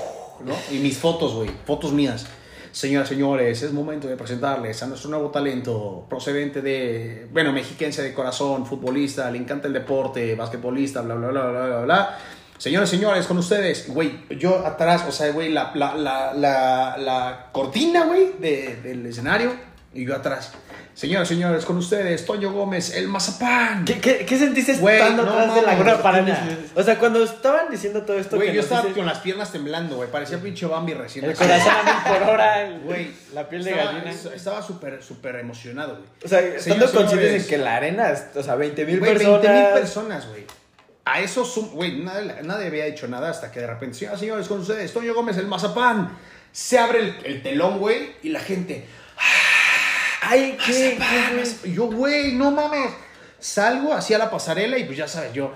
Speaker 2: ¿no? Y mis fotos, güey, fotos mías. Señoras, señores, es momento de presentarles a nuestro nuevo talento procedente de, bueno, mexiquense de corazón, futbolista, le encanta el deporte, basquetbolista, bla, bla, bla, bla, bla, bla. Señores, señores, con ustedes, güey, yo atrás, o sea, güey, la, la, la, la cortina, güey, de, del escenario, y yo atrás. Señoras, señores, con ustedes, Toño Gómez, el mazapán.
Speaker 3: ¿Qué, qué, qué sentiste
Speaker 2: Güey,
Speaker 3: estando
Speaker 2: no
Speaker 3: atrás de la
Speaker 2: mames,
Speaker 3: cortina?
Speaker 1: no.
Speaker 3: O sea, cuando estaban diciendo todo esto
Speaker 2: Güey,
Speaker 3: que
Speaker 2: yo
Speaker 3: nos
Speaker 2: estaba
Speaker 3: dices-
Speaker 2: con las piernas temblando, güey, parecía pinche Bambi recién.
Speaker 1: El
Speaker 2: nacido.
Speaker 1: corazón a mil por hora, el-
Speaker 2: Güey,
Speaker 1: la piel de
Speaker 2: estaba-
Speaker 1: gallina.
Speaker 2: Estaba súper, súper emocionado, güey.
Speaker 3: O sea, estando
Speaker 2: Señores,
Speaker 3: conscientes
Speaker 2: señores.
Speaker 3: en que la arena, es- o sea, 20 mil
Speaker 2: Güey,
Speaker 3: personas.
Speaker 2: 20 mil personas, güey. A eso, sum- güey, nadie, nadie había hecho nada hasta que de repente, señoras, señores, con ustedes, Toño Gómez, el mazapán. Se abre el, el telón, güey, y la gente,
Speaker 3: Ay, ¿qué?
Speaker 2: Y yo, güey, no mames. Salgo hacia la pasarela y pues ya sabes, yo.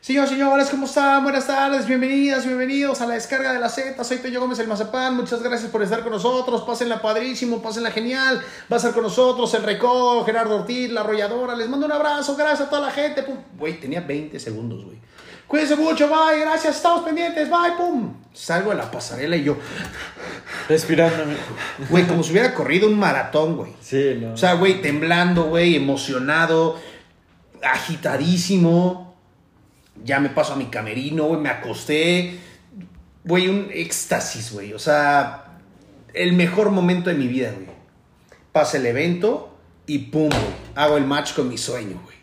Speaker 2: Señores, señores, ¿cómo están? Buenas tardes, bienvenidas, bienvenidos a la descarga de la Z. Soy Toyo Gómez el Mazapán. Muchas gracias por estar con nosotros. Pásenla padrísimo, pásenla genial. Va a estar con nosotros el Recodo, Gerardo Ortiz, la arrolladora. Les mando un abrazo, gracias a toda la gente. Güey, tenía 20 segundos, güey. Cuídense mucho, bye, gracias, estamos pendientes, bye, pum. Salgo de la pasarela y yo,
Speaker 1: Respirándome.
Speaker 2: güey, como si hubiera corrido un maratón, güey.
Speaker 3: Sí, no.
Speaker 2: O sea, güey, temblando, güey, emocionado, agitadísimo. Ya me paso a mi camerino, güey, me acosté. Güey, un éxtasis, güey. O sea, el mejor momento de mi vida, güey. Pasa el evento y pum, güey. Hago el match con mi sueño, güey.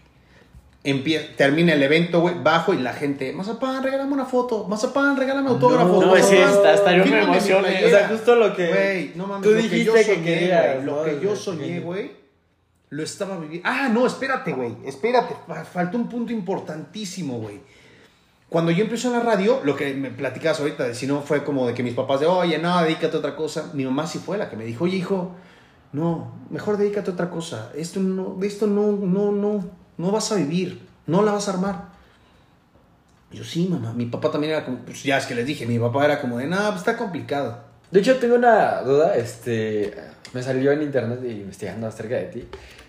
Speaker 2: Termina el evento, güey, bajo y la gente, Mazapán, regálame una foto, Mazapán, regálame autógrafo.
Speaker 3: No,
Speaker 1: sí,
Speaker 2: Mazapán,
Speaker 1: hasta- hasta yo me emocioné.
Speaker 2: playera".
Speaker 3: o sea, justo lo que
Speaker 2: Güey, no mames,
Speaker 3: tú
Speaker 2: lo que
Speaker 3: dijiste
Speaker 2: yo
Speaker 3: que,
Speaker 2: soñé,
Speaker 3: querías.
Speaker 2: lo
Speaker 3: ¿no?
Speaker 2: que yo soñé, güey, lo estaba viviendo. Ah, no, espérate, güey, espérate, fa- faltó un punto importantísimo, güey. Cuando yo empecé en la radio, lo que me platicabas ahorita, de si no fue como de que mis papás de, oye, no, dedícate a otra cosa. Mi mamá sí fue la que me dijo, oye, hijo, no, mejor dedícate a otra cosa. Esto no, esto no, no, no, no vas a vivir, no la vas a armar. Y yo, sí, mamá. Mi papá también era como, pues ya es que les dije, mi papá era como de, no, pues está complicado.
Speaker 3: De hecho, tengo una duda. Este. Me salió en internet investigando acerca de ti.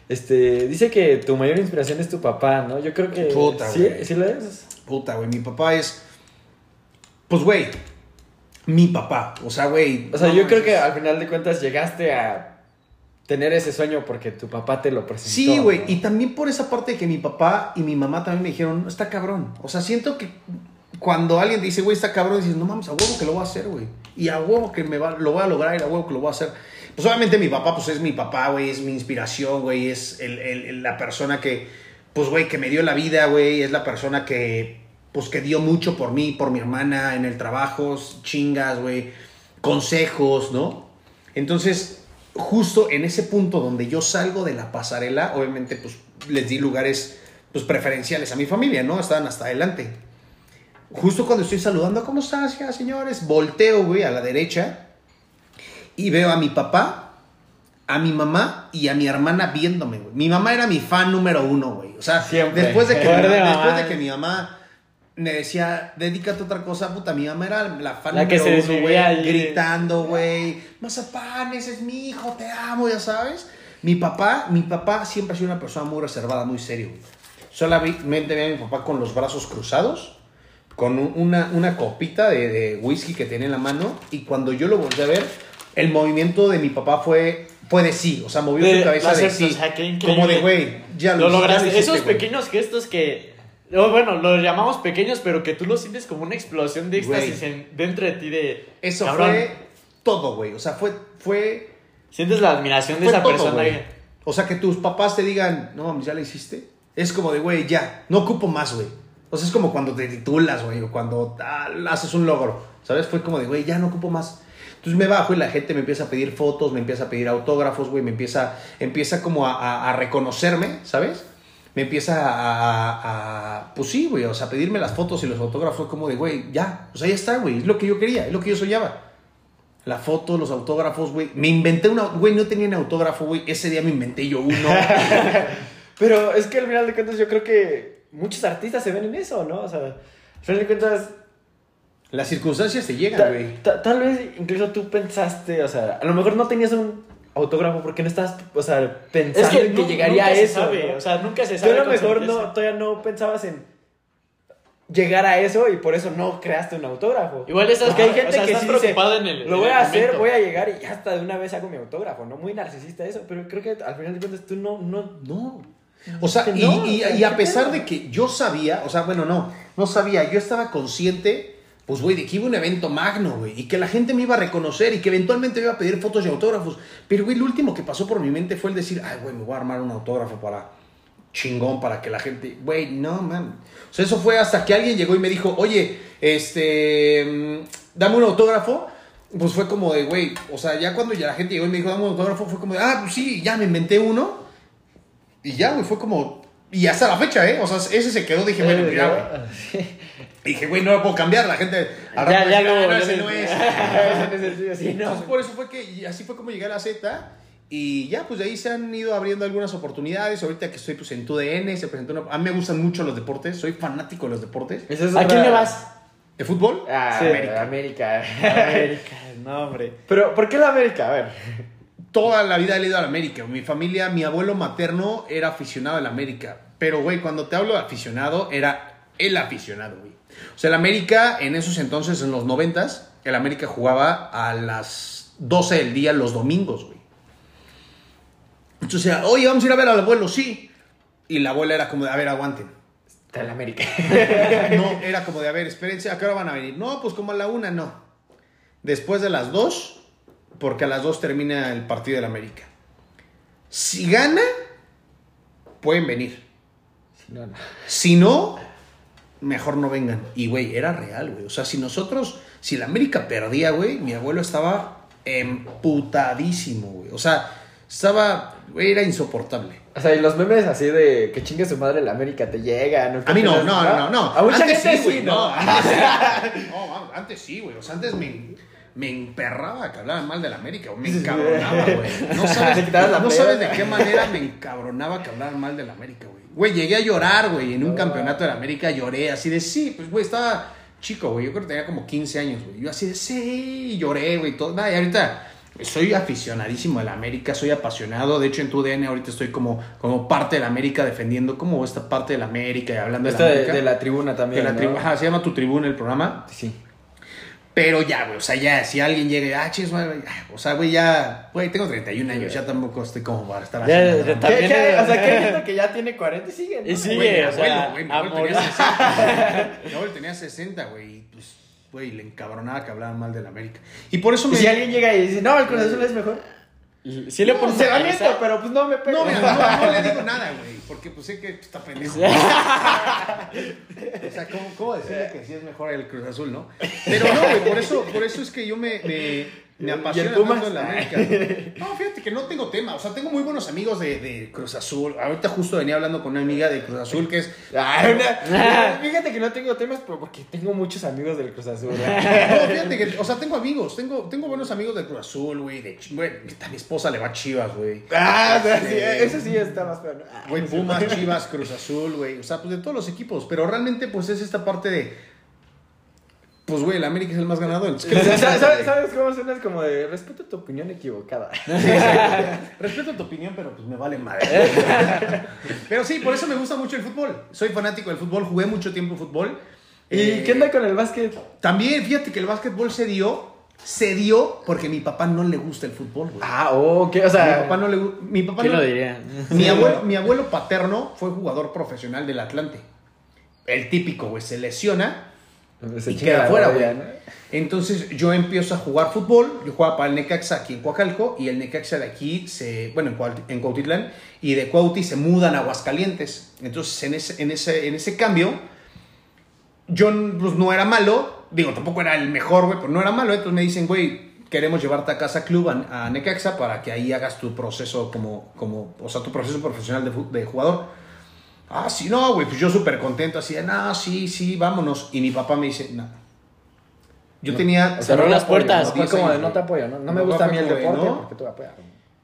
Speaker 3: Este. Dice que tu mayor inspiración es tu papá, ¿no? Yo creo que.
Speaker 2: Puta,
Speaker 3: ¿Sí?
Speaker 2: güey.
Speaker 3: ¿Sí lo es?
Speaker 2: Puta, güey, mi papá es, pues, güey, mi papá. O sea, güey.
Speaker 3: O sea,
Speaker 2: no
Speaker 3: yo creo que al final de cuentas llegaste a tener ese sueño porque tu papá te lo presentó.
Speaker 2: Sí, güey, y también por esa parte de que mi papá y mi mamá también me dijeron, "No, está cabrón. O sea, siento que cuando alguien dice, güey, está cabrón, dices, no mames, a huevo que lo voy a hacer, güey. Y a huevo que me va, lo voy a lograr y a huevo que lo voy a hacer. Pues obviamente mi papá, pues es mi papá, güey, es mi inspiración, güey, es el- el- la persona que, pues, güey, que me dio la vida, güey, es la persona que, pues, que dio mucho por mí, por mi hermana, en el trabajo, chingas, güey, consejos, ¿no? Entonces, justo en ese punto donde yo salgo de la pasarela, obviamente, pues, les di lugares, pues, preferenciales a mi familia, ¿no? Estaban hasta adelante. Justo cuando estoy saludando, ¿cómo estás, ya, señores? Volteo, güey, a la derecha y veo a mi papá, a mi mamá y a mi hermana viéndome, güey. Mi mamá era mi fan número uno, güey. O sea,
Speaker 3: Siempre.
Speaker 2: después de que, mi, después de que mi mamá me decía, dedícate a otra cosa, puta, mi mamá era la fan
Speaker 1: La que se
Speaker 2: uno, güey, gritando, güey, mazapán, ese es mi hijo, te amo, ya sabes. Mi papá, mi papá siempre ha sido una persona muy reservada, muy serio. Solamente veía a mi papá con los brazos cruzados, con un- una, una copita de, de whisky que tenía en la mano, y cuando yo lo volví a ver, el movimiento de mi papá fue, fue de sí, o sea, movió
Speaker 1: De
Speaker 2: su cabeza de sí. como de, güey, ya
Speaker 1: Lo
Speaker 2: lo,
Speaker 1: lograste. Esos
Speaker 2: güey.
Speaker 1: pequeños gestos que. O bueno, los llamamos pequeños, pero que tú los sientes como una explosión de éxtasis en- dentro de ti de.
Speaker 2: Eso
Speaker 1: cabrón,
Speaker 2: fue todo, güey, o sea, fue... fue
Speaker 1: Sientes la admiración de esa
Speaker 2: todo,
Speaker 1: persona. que-
Speaker 2: O sea, que tus papás te digan, no mames, ya la hiciste. Es como de, güey, ya, no ocupo más, güey. O sea, es como cuando te titulas, güey, o cuando ah, haces un logro, ¿sabes? Fue como de, güey, ya no ocupo más. Entonces me bajo y la gente me empieza a pedir fotos, me empieza a pedir autógrafos, güey, me empieza, empieza como a, a- a reconocerme, ¿sabes? Me empieza a, a- pues sí, güey, o sea, a pedirme las fotos y los autógrafos como de, güey, ya, o sea, ya está, güey, es lo que yo quería, es lo que yo soñaba. La foto, los autógrafos, güey. Me inventé una, güey, no tenía ni autógrafo, güey. Ese día me inventé yo uno.
Speaker 3: Pero es que al final de cuentas yo creo que muchos artistas se ven en eso, ¿no? O sea, al final de cuentas,
Speaker 2: Las circunstancias te llegan, güey.
Speaker 3: ta- tal vez incluso tú pensaste, o sea, a lo mejor no tenías un autógrafo porque no estás, o sea, pensando
Speaker 1: Es que
Speaker 3: en que llegaría a
Speaker 1: nunca se
Speaker 3: eso.
Speaker 1: sabe,
Speaker 3: ¿no?
Speaker 1: O sea, nunca se
Speaker 3: Tú
Speaker 1: sabe.
Speaker 3: a lo mejor
Speaker 1: certeza.
Speaker 3: no, todavía no pensabas en llegar a eso y por eso no creaste un autógrafo.
Speaker 1: Igual estás,
Speaker 3: Porque hay gente
Speaker 1: o sea,
Speaker 3: que
Speaker 1: estás
Speaker 3: sí dice,
Speaker 1: en el
Speaker 3: lo voy a hacer,
Speaker 1: momento.
Speaker 3: voy a llegar y ya hasta de una vez hago mi autógrafo, ¿no? Muy narcisista eso, pero creo que al final de cuentas tú no, no,
Speaker 2: No. O sea, y,
Speaker 3: no,
Speaker 2: y- a
Speaker 3: ¿qué
Speaker 2: pesar de que yo sabía, o sea, bueno, no, no sabía, yo estaba consciente, pues, güey, de que iba un evento magno, güey, y que la gente me iba a reconocer y que eventualmente me iba a pedir fotos y autógrafos. Pero, güey, lo último que pasó por mi mente fue el decir, ay, güey, me voy a armar un autógrafo para chingón, para que la gente, güey, no, man. O sea, eso fue hasta que alguien llegó y me dijo, oye, este, mm, dame un autógrafo. Pues fue como de, güey, o sea, ya cuando ya la gente llegó y me dijo, dame un autógrafo, fue como de, ah, pues sí, ya me inventé uno. Y ya, güey, fue como. Y hasta la fecha, ¿eh? O sea, ese se quedó, dije, bueno, ya, güey. Y dije, güey, no lo puedo cambiar. La gente. al
Speaker 1: Ya, ya
Speaker 2: "Ah, no, no es.
Speaker 3: Ese no es.
Speaker 2: Entonces, por eso fue que. Así fue como llegué a la Z. Y ya, pues de ahí se han ido abriendo algunas oportunidades. Ahorita que estoy pues en TUDN, se presentó una. A mí me gustan mucho los deportes. Soy fanático de los deportes.
Speaker 1: ¿A quién le vas?
Speaker 2: ¿De fútbol?
Speaker 3: Ah,
Speaker 1: Sí.
Speaker 3: América. América.
Speaker 1: América, no, hombre.
Speaker 3: Pero, ¿por qué la América? A ver.
Speaker 2: Toda la vida he ido a la América. Mi familia, mi abuelo materno era aficionado a la América. Pero, güey, cuando te hablo de aficionado, era el aficionado, güey. O sea, el América, en esos entonces, en los noventas, el América jugaba a las 12 del día los domingos, güey. Entonces, oye, vamos a ir a ver al abuelo, sí. Y la abuela era como de, a ver, aguanten.
Speaker 3: Está en la América.
Speaker 2: No, era como de, a ver, espérense, ¿a qué hora van a venir? No, pues como a la una, no. Después de las dos, porque a las dos termina el partido del América. Si gana, pueden venir.
Speaker 3: No, no.
Speaker 2: Si no, mejor no vengan. Y, güey, era real, güey. O sea, si nosotros, si la América perdía, güey, mi abuelo estaba emputadísimo, güey. O sea, estaba, güey, era insoportable.
Speaker 3: O sea, y los memes así de que chingue su madre la América te llegan.
Speaker 2: A mí no, no, no, no, no.
Speaker 3: A mucha
Speaker 2: antes
Speaker 3: gente
Speaker 2: sí, no. Antes, sí, güey. O sea, antes me, me emperraba que hablaran mal de la América. O me encabronaba, güey. No sabes, no de qué manera me encabronaba que hablaran mal de la América, güey. Llegué a llorar, güey. En un campeonato de la América lloré así de sí. Pues, güey, estaba chico, güey. Yo creo que tenía como 15 años, güey. Yo así de sí, lloré, güey. Todo. Nada, y ahorita soy aficionadísimo de la América, soy apasionado. De hecho, en tu DN ahorita estoy como, como parte de la América defendiendo como esta parte de la América y hablando de
Speaker 3: Esta
Speaker 2: la
Speaker 3: de,
Speaker 2: América.
Speaker 3: de la tribuna también.
Speaker 2: De la
Speaker 3: ¿no?
Speaker 2: tribu- ajá, se llama Tu Tribuna el programa.
Speaker 3: Sí.
Speaker 2: Pero ya, güey, o sea, ya, si alguien llega, ah, chis, güey, ah, o sea, güey, ya, güey, tengo 31 años, ya tampoco estoy como para estar
Speaker 1: Ya,
Speaker 2: haciendo.
Speaker 1: ya
Speaker 2: nada.
Speaker 1: También
Speaker 3: ¿Qué- qué?
Speaker 1: era-
Speaker 3: O sea, que gente que ya tiene 40 y sigue. ¿no?
Speaker 1: Y sigue,
Speaker 2: Güey, mi
Speaker 1: o sea,
Speaker 2: abuelo, güey, mi abuelo tenía
Speaker 1: amor.
Speaker 2: 60. Mi abuelo tenía 60, güey, y pues, güey, le encabronaba que hablaban mal del América. Y por eso
Speaker 3: Y
Speaker 2: me...
Speaker 3: si alguien llega y dice, no, el Cruz Azul es mejor.
Speaker 1: Sí le
Speaker 2: No,
Speaker 1: pones
Speaker 3: Se va miento, pero pues no me pega.
Speaker 2: No, mira, no, no le digo nada, güey, porque pues sé que está pendejo. O sea, ¿cómo, cómo decirle que sí es mejor el Cruz Azul, no? Pero no, güey, por eso, por eso es que yo me, me, me
Speaker 3: ¿Y el
Speaker 2: apasiona tanto la América. No, fíjate que no tengo tema. O sea, tengo muy buenos amigos de, de Cruz Azul. Ahorita justo venía hablando con una amiga de Cruz Azul que es.
Speaker 3: Ay, una- Fíjate que no tengo temas, porque tengo muchos amigos del Cruz Azul. ¿eh?
Speaker 2: No, fíjate que, o sea, tengo amigos, tengo, tengo buenos amigos de Cruz Azul, güey, de güey, a mi esposa le va a Chivas, güey.
Speaker 3: Ah, o sea, sí, eso sí está más feo. Ah,
Speaker 2: Güey, Pumas, Chivas, Cruz Azul, güey. O sea, pues de todos los equipos. Pero realmente, pues es esta parte de. Pues, güey, el América es el más ganador. ¿qué
Speaker 3: ¿Sabes, cómo suena? Es como de respeto tu opinión equivocada.
Speaker 2: Respeto tu opinión, pero pues me vale madre. pero sí, por eso me gusta mucho el fútbol. Soy fanático del fútbol, jugué mucho tiempo fútbol.
Speaker 3: ¿Y
Speaker 2: Eh,
Speaker 3: qué onda con el básquet?
Speaker 2: También, fíjate que el básquetbol se dio. Se dio porque mi papá no le gusta el fútbol, güey.
Speaker 3: Ah, oh, ¿qué? O
Speaker 2: mi
Speaker 3: sea,
Speaker 2: papá no le gu- Mi papá
Speaker 1: ¿Quién
Speaker 2: no-
Speaker 1: lo diría?
Speaker 2: Mi abuelo, mi abuelo paterno fue jugador profesional del Atlante. El típico, güey, se lesiona
Speaker 3: se
Speaker 2: y queda fuera, güey.
Speaker 3: ¿no?
Speaker 2: Entonces yo empiezo a jugar fútbol, yo jugaba para el Necaxa aquí en Coacalco y el Necaxa de aquí se, bueno, en, Cuaut- en Cuautitlán y de Cuauti se mudan a Aguascalientes. Entonces en ese, en ese, en ese cambio yo pues, no era malo, digo, tampoco era el mejor, güey, pero no era malo, entonces me dicen, güey, queremos llevarte a casa club a, a Necaxa para que ahí hagas tu proceso como, como o sea, tu proceso profesional de jugador. Ah, sí, no, güey, pues yo súper contento, así de, no, sí, sí, vámonos. Y mi papá me dice, no. Yo
Speaker 3: No,
Speaker 2: tenía...
Speaker 1: Cerró
Speaker 3: no
Speaker 1: las
Speaker 3: apoyo,
Speaker 1: puertas.
Speaker 3: ¿no? Fue
Speaker 2: 10
Speaker 3: como de no te apoyo, ¿no? No
Speaker 2: Mi
Speaker 3: me gusta a mí el deporte
Speaker 2: no.
Speaker 3: porque tú apoyas.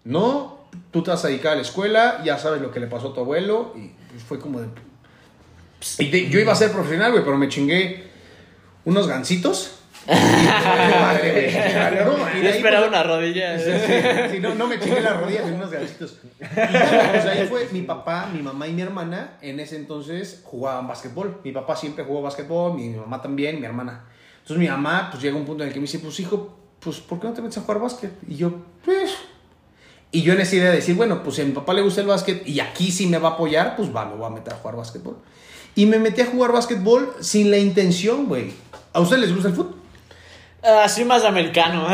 Speaker 2: No, tú te vas a dedicar a la escuela, ya sabes lo que le pasó a tu abuelo, y pues, fue como de... Y de- yo iba a ser profesional, güey, pero me chingué unos gancitos Madre, güey.
Speaker 1: Yo esperaba una rodilla.
Speaker 2: Sí, no, no me chingué las rodillas en unos ganchitos. Y pues ahí fue mi papá, mi mamá y mi hermana. En ese entonces jugaban básquetbol. Mi papá siempre jugó básquetbol, mi mamá también, mi hermana. Entonces mi mamá, pues llega un punto en el que me dice, pues hijo, pues ¿por qué no te metes a jugar básquet? Y yo, pues... Y yo en esa idea de decir, bueno, pues si a mi papá le gusta el básquet y aquí sí me va a apoyar, pues va, me voy a meter a jugar básquetbol. Y me metí a jugar básquetbol sin la intención, güey. ¿A ustedes les gusta el fútbol?
Speaker 1: Ah, soy más americano.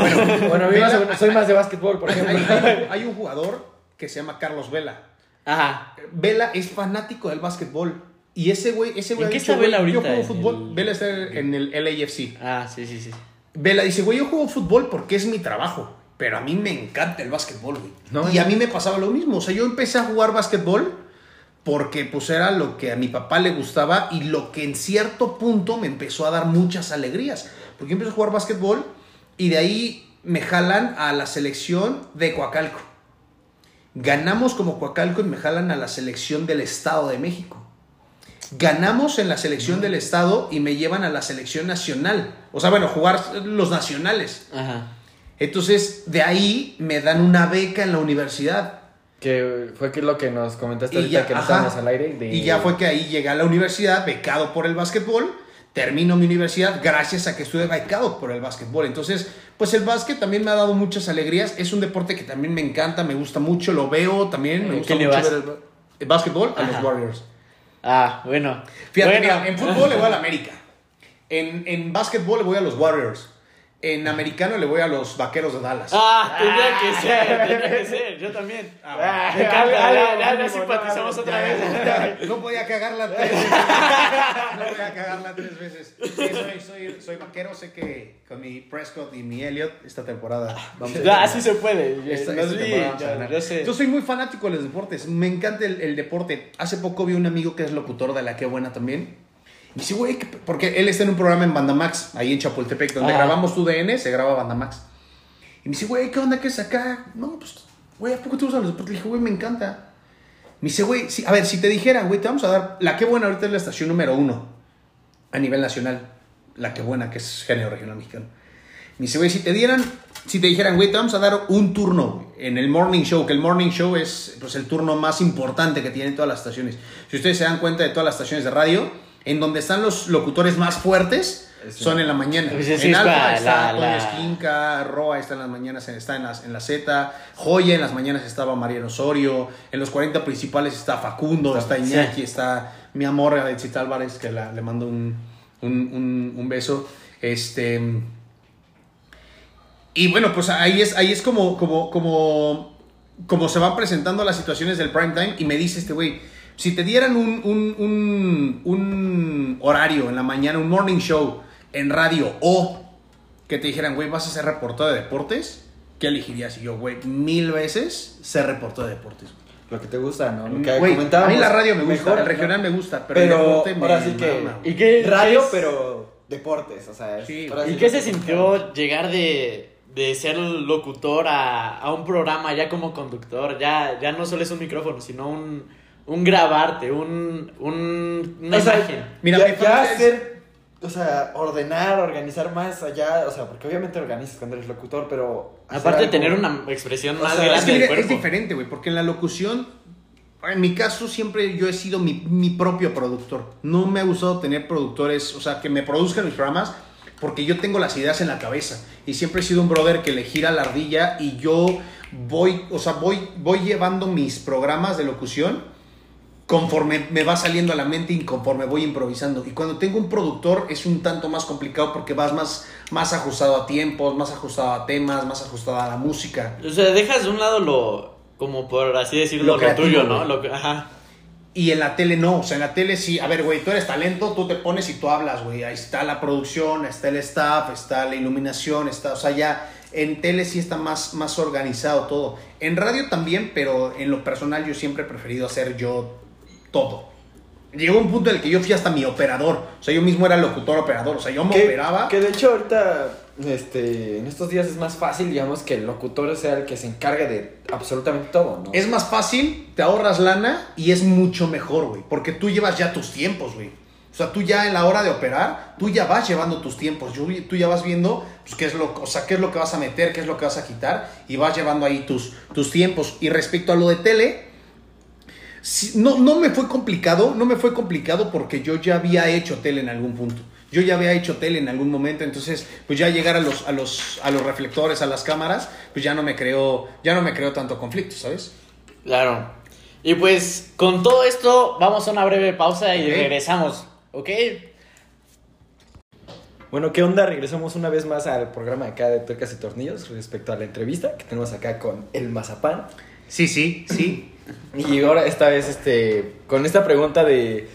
Speaker 3: Bueno, a mí
Speaker 2: Vela-
Speaker 3: más- soy más de básquetbol, por
Speaker 2: Hay,
Speaker 3: ejemplo.
Speaker 2: hay- hay un jugador que se llama Carlos Vela.
Speaker 1: Ajá.
Speaker 2: Vela es fanático del básquetbol. Y ese güey, ese güey
Speaker 1: ¿En qué
Speaker 2: dicho,
Speaker 1: está Vela
Speaker 2: güey, Yo
Speaker 1: ahorita?
Speaker 2: juego
Speaker 1: ¿En
Speaker 2: fútbol.
Speaker 1: el-
Speaker 2: Vela está en el LAFC.
Speaker 1: Ah, sí, sí, sí.
Speaker 2: Vela dice, güey, yo juego fútbol porque es mi trabajo. Pero a mí me encanta el básquetbol, güey.
Speaker 3: No,
Speaker 2: y a mí me pasaba lo mismo. O sea, yo empecé a jugar básquetbol porque pues era lo que a mi papá le gustaba y lo que en cierto punto me empezó a dar muchas alegrías. Porque yo empecé a jugar básquetbol y de ahí me jalan a la selección de Coacalco. Ganamos como Coacalco y me jalan a la selección del Estado de México. Ganamos en la selección del Estado y me llevan a la selección nacional. O sea, bueno, jugar los nacionales.
Speaker 1: Ajá.
Speaker 2: Entonces, de ahí me dan una beca en la universidad.
Speaker 3: Que fue que lo que nos comentaste
Speaker 2: Y
Speaker 3: ahorita
Speaker 2: ya,
Speaker 3: que no estábamos al aire. de-
Speaker 2: Y ya fue que ahí llegué a la universidad, becado por el básquetbol. Termino mi universidad gracias a que estuve becado por el básquetbol. Entonces, pues el básquet también me ha dado muchas alegrías. Es un deporte que también me encanta, me gusta mucho, lo veo también. Me
Speaker 1: ¿En
Speaker 2: gusta mucho
Speaker 1: vas?
Speaker 2: ver el, el básquetbol a los Warriors.
Speaker 1: Ah, bueno.
Speaker 2: Fíjate,
Speaker 1: Bueno.
Speaker 2: mira, en fútbol le voy a la América. En, en básquetbol le voy a los Warriors. En americano le voy a los Vaqueros de Dallas.
Speaker 1: Ah, tendría que ser, tendría que ser. Yo también.
Speaker 2: Ah,
Speaker 1: Me encanta, ya, simpatizamos
Speaker 3: no,
Speaker 1: otra vez.
Speaker 2: No podía cagarla tres veces. No podía cagarla tres veces. Sí, soy, soy, soy vaquero. Sé que con mi Prescott y mi Elliot esta temporada vamos a
Speaker 1: Ya, así se puede.
Speaker 2: Esta-
Speaker 1: Nos
Speaker 2: esta
Speaker 1: vi,
Speaker 2: temporada vamos a
Speaker 1: yo-
Speaker 2: ganar.
Speaker 1: yo sé.
Speaker 2: Yo soy muy fanático de los deportes. Me encanta el, el deporte. Hace poco vi un amigo que es locutor de La Qué Buena también. Y dice, güey, ¿qué- porque él está en un programa en Bandamax, ahí en Chapultepec, donde
Speaker 1: Ah.
Speaker 2: grabamos tu DN, se graba Bandamax. Y me dice, güey, ¿qué onda? ¿Qué es acá? No, pues, güey, ¿a poco te gustan los deportes? Le dije, güey, me encanta. Me dice, güey, sí, a ver, si te dijeran, güey, te vamos a dar. La Qué Buena ahorita es la estación número uno a nivel nacional. La Qué Buena, que es género regional mexicano. Me dice, güey, si te dieran, si te dijeran, güey, te vamos a dar un turno en el morning show, que el morning show es pues, el turno más importante que tienen todas las estaciones. Si ustedes se dan cuenta de todas las estaciones de radio, en donde están los locutores más fuertes,
Speaker 3: Sí.
Speaker 2: son en la mañana.
Speaker 1: Sí, sí,
Speaker 2: en Alfa está
Speaker 1: la- la-
Speaker 2: Esquinca, Roa está en las mañanas, está en, las, en la Z, Joya en las mañanas estaba Mariano Osorio, en los 40 principales está Facundo, está,
Speaker 1: Sí.
Speaker 2: Iñaki, está mi amor Alexita Álvarez, que la- le mando un, un, un- un beso. Este. Y bueno, pues ahí es, ahí es como, como, como, como se van presentando las situaciones del prime time. Y me dice este güey: si te dieran un, un, un, un horario en la mañana, un morning show en radio, o que te dijeran, güey, vas a ser reportero de deportes, ¿qué elegirías? Y yo, güey, mil veces ser reportero de deportes.
Speaker 3: Lo que te gusta, ¿no? Lo que
Speaker 2: Güey, a mí la radio me gusta,
Speaker 3: mejor,
Speaker 2: el regional
Speaker 3: ¿no?
Speaker 2: me gusta, pero,
Speaker 3: Pero,
Speaker 2: el deporte me
Speaker 3: ahora sí que.
Speaker 2: mama.
Speaker 1: ¿Y qué-
Speaker 3: radio,
Speaker 1: es-
Speaker 3: pero deportes, o sea. es-
Speaker 2: Sí,
Speaker 1: ¿Y
Speaker 3: sí
Speaker 1: qué
Speaker 3: que-
Speaker 1: se sintió llegar de, de ser locutor a, a un programa ya como conductor? Ya, ya no solo es un micrófono, sino un, un grabarte, un, un, una
Speaker 3: O sea,
Speaker 1: imagen.
Speaker 2: Mira,
Speaker 3: ya, ya hacer, o sea, ordenar, organizar más allá, o sea, porque obviamente organizas cuando eres locutor, pero...
Speaker 1: Aparte de tener una expresión
Speaker 3: O
Speaker 1: más
Speaker 3: sea,
Speaker 2: Es
Speaker 1: grande
Speaker 2: que
Speaker 1: del
Speaker 2: mira, es diferente, güey, porque en la locución, en mi caso, siempre yo he sido mi, mi propio productor. No me ha gustado tener productores, o sea, que me produzcan mis programas, porque yo tengo las ideas en la cabeza. Y siempre he sido un brother que le gira la ardilla y yo voy, o sea, voy, voy llevando mis programas de locución conforme me va saliendo a la mente y conforme voy improvisando. Y cuando tengo un productor es un tanto más complicado porque vas más, más ajustado a tiempos, más ajustado a temas, más ajustado a la música.
Speaker 1: O sea, dejas de un lado lo, como por así decirlo,
Speaker 2: Lo
Speaker 1: lo,
Speaker 2: creativo,
Speaker 1: tuyo, ¿no? Lo ajá.
Speaker 2: Y en la tele no, o sea, en la tele sí, a ver, güey, tú eres talento, tú te pones y tú hablas, güey, ahí está la producción, está el staff, está la iluminación, está, o sea, ya en tele sí está más, más organizado todo. En radio también, pero en lo personal yo siempre he preferido hacer yo todo. Llegó un punto en el que yo fui hasta mi operador, o sea, yo mismo era locutor operador, o sea, yo me
Speaker 3: Que,
Speaker 2: operaba.
Speaker 3: que de hecho ahorita, este, en estos días es más fácil, digamos, que el locutor sea el que se encargue de absolutamente todo, ¿no?
Speaker 2: Es más fácil, te ahorras lana y es mucho mejor, güey, porque tú llevas ya tus tiempos, güey. O sea, tú ya en la hora de operar, tú ya vas llevando tus tiempos, yo- tú ya vas viendo pues, qué, es lo, o sea, qué es lo que vas a meter, qué es lo que vas a quitar y vas llevando ahí tus, tus tiempos. Y respecto a lo de tele, no, no me fue complicado, no me fue complicado porque yo ya había hecho tele en algún punto. Yo ya había hecho tele en algún momento, entonces pues ya llegar a los, a los, a los reflectores, a las cámaras, pues ya no me creó, ya no me creó tanto conflicto, ¿sabes?
Speaker 1: Claro. Y pues con todo esto vamos a una breve pausa y regresamos, ¿ok?
Speaker 3: Bueno, ¿qué onda? Regresamos una vez más al programa acá de Tuercas y Tornillos respecto a la entrevista que tenemos acá con el Mazapán.
Speaker 2: Sí, sí, sí.
Speaker 3: Y ahora esta vez, este, con esta pregunta de,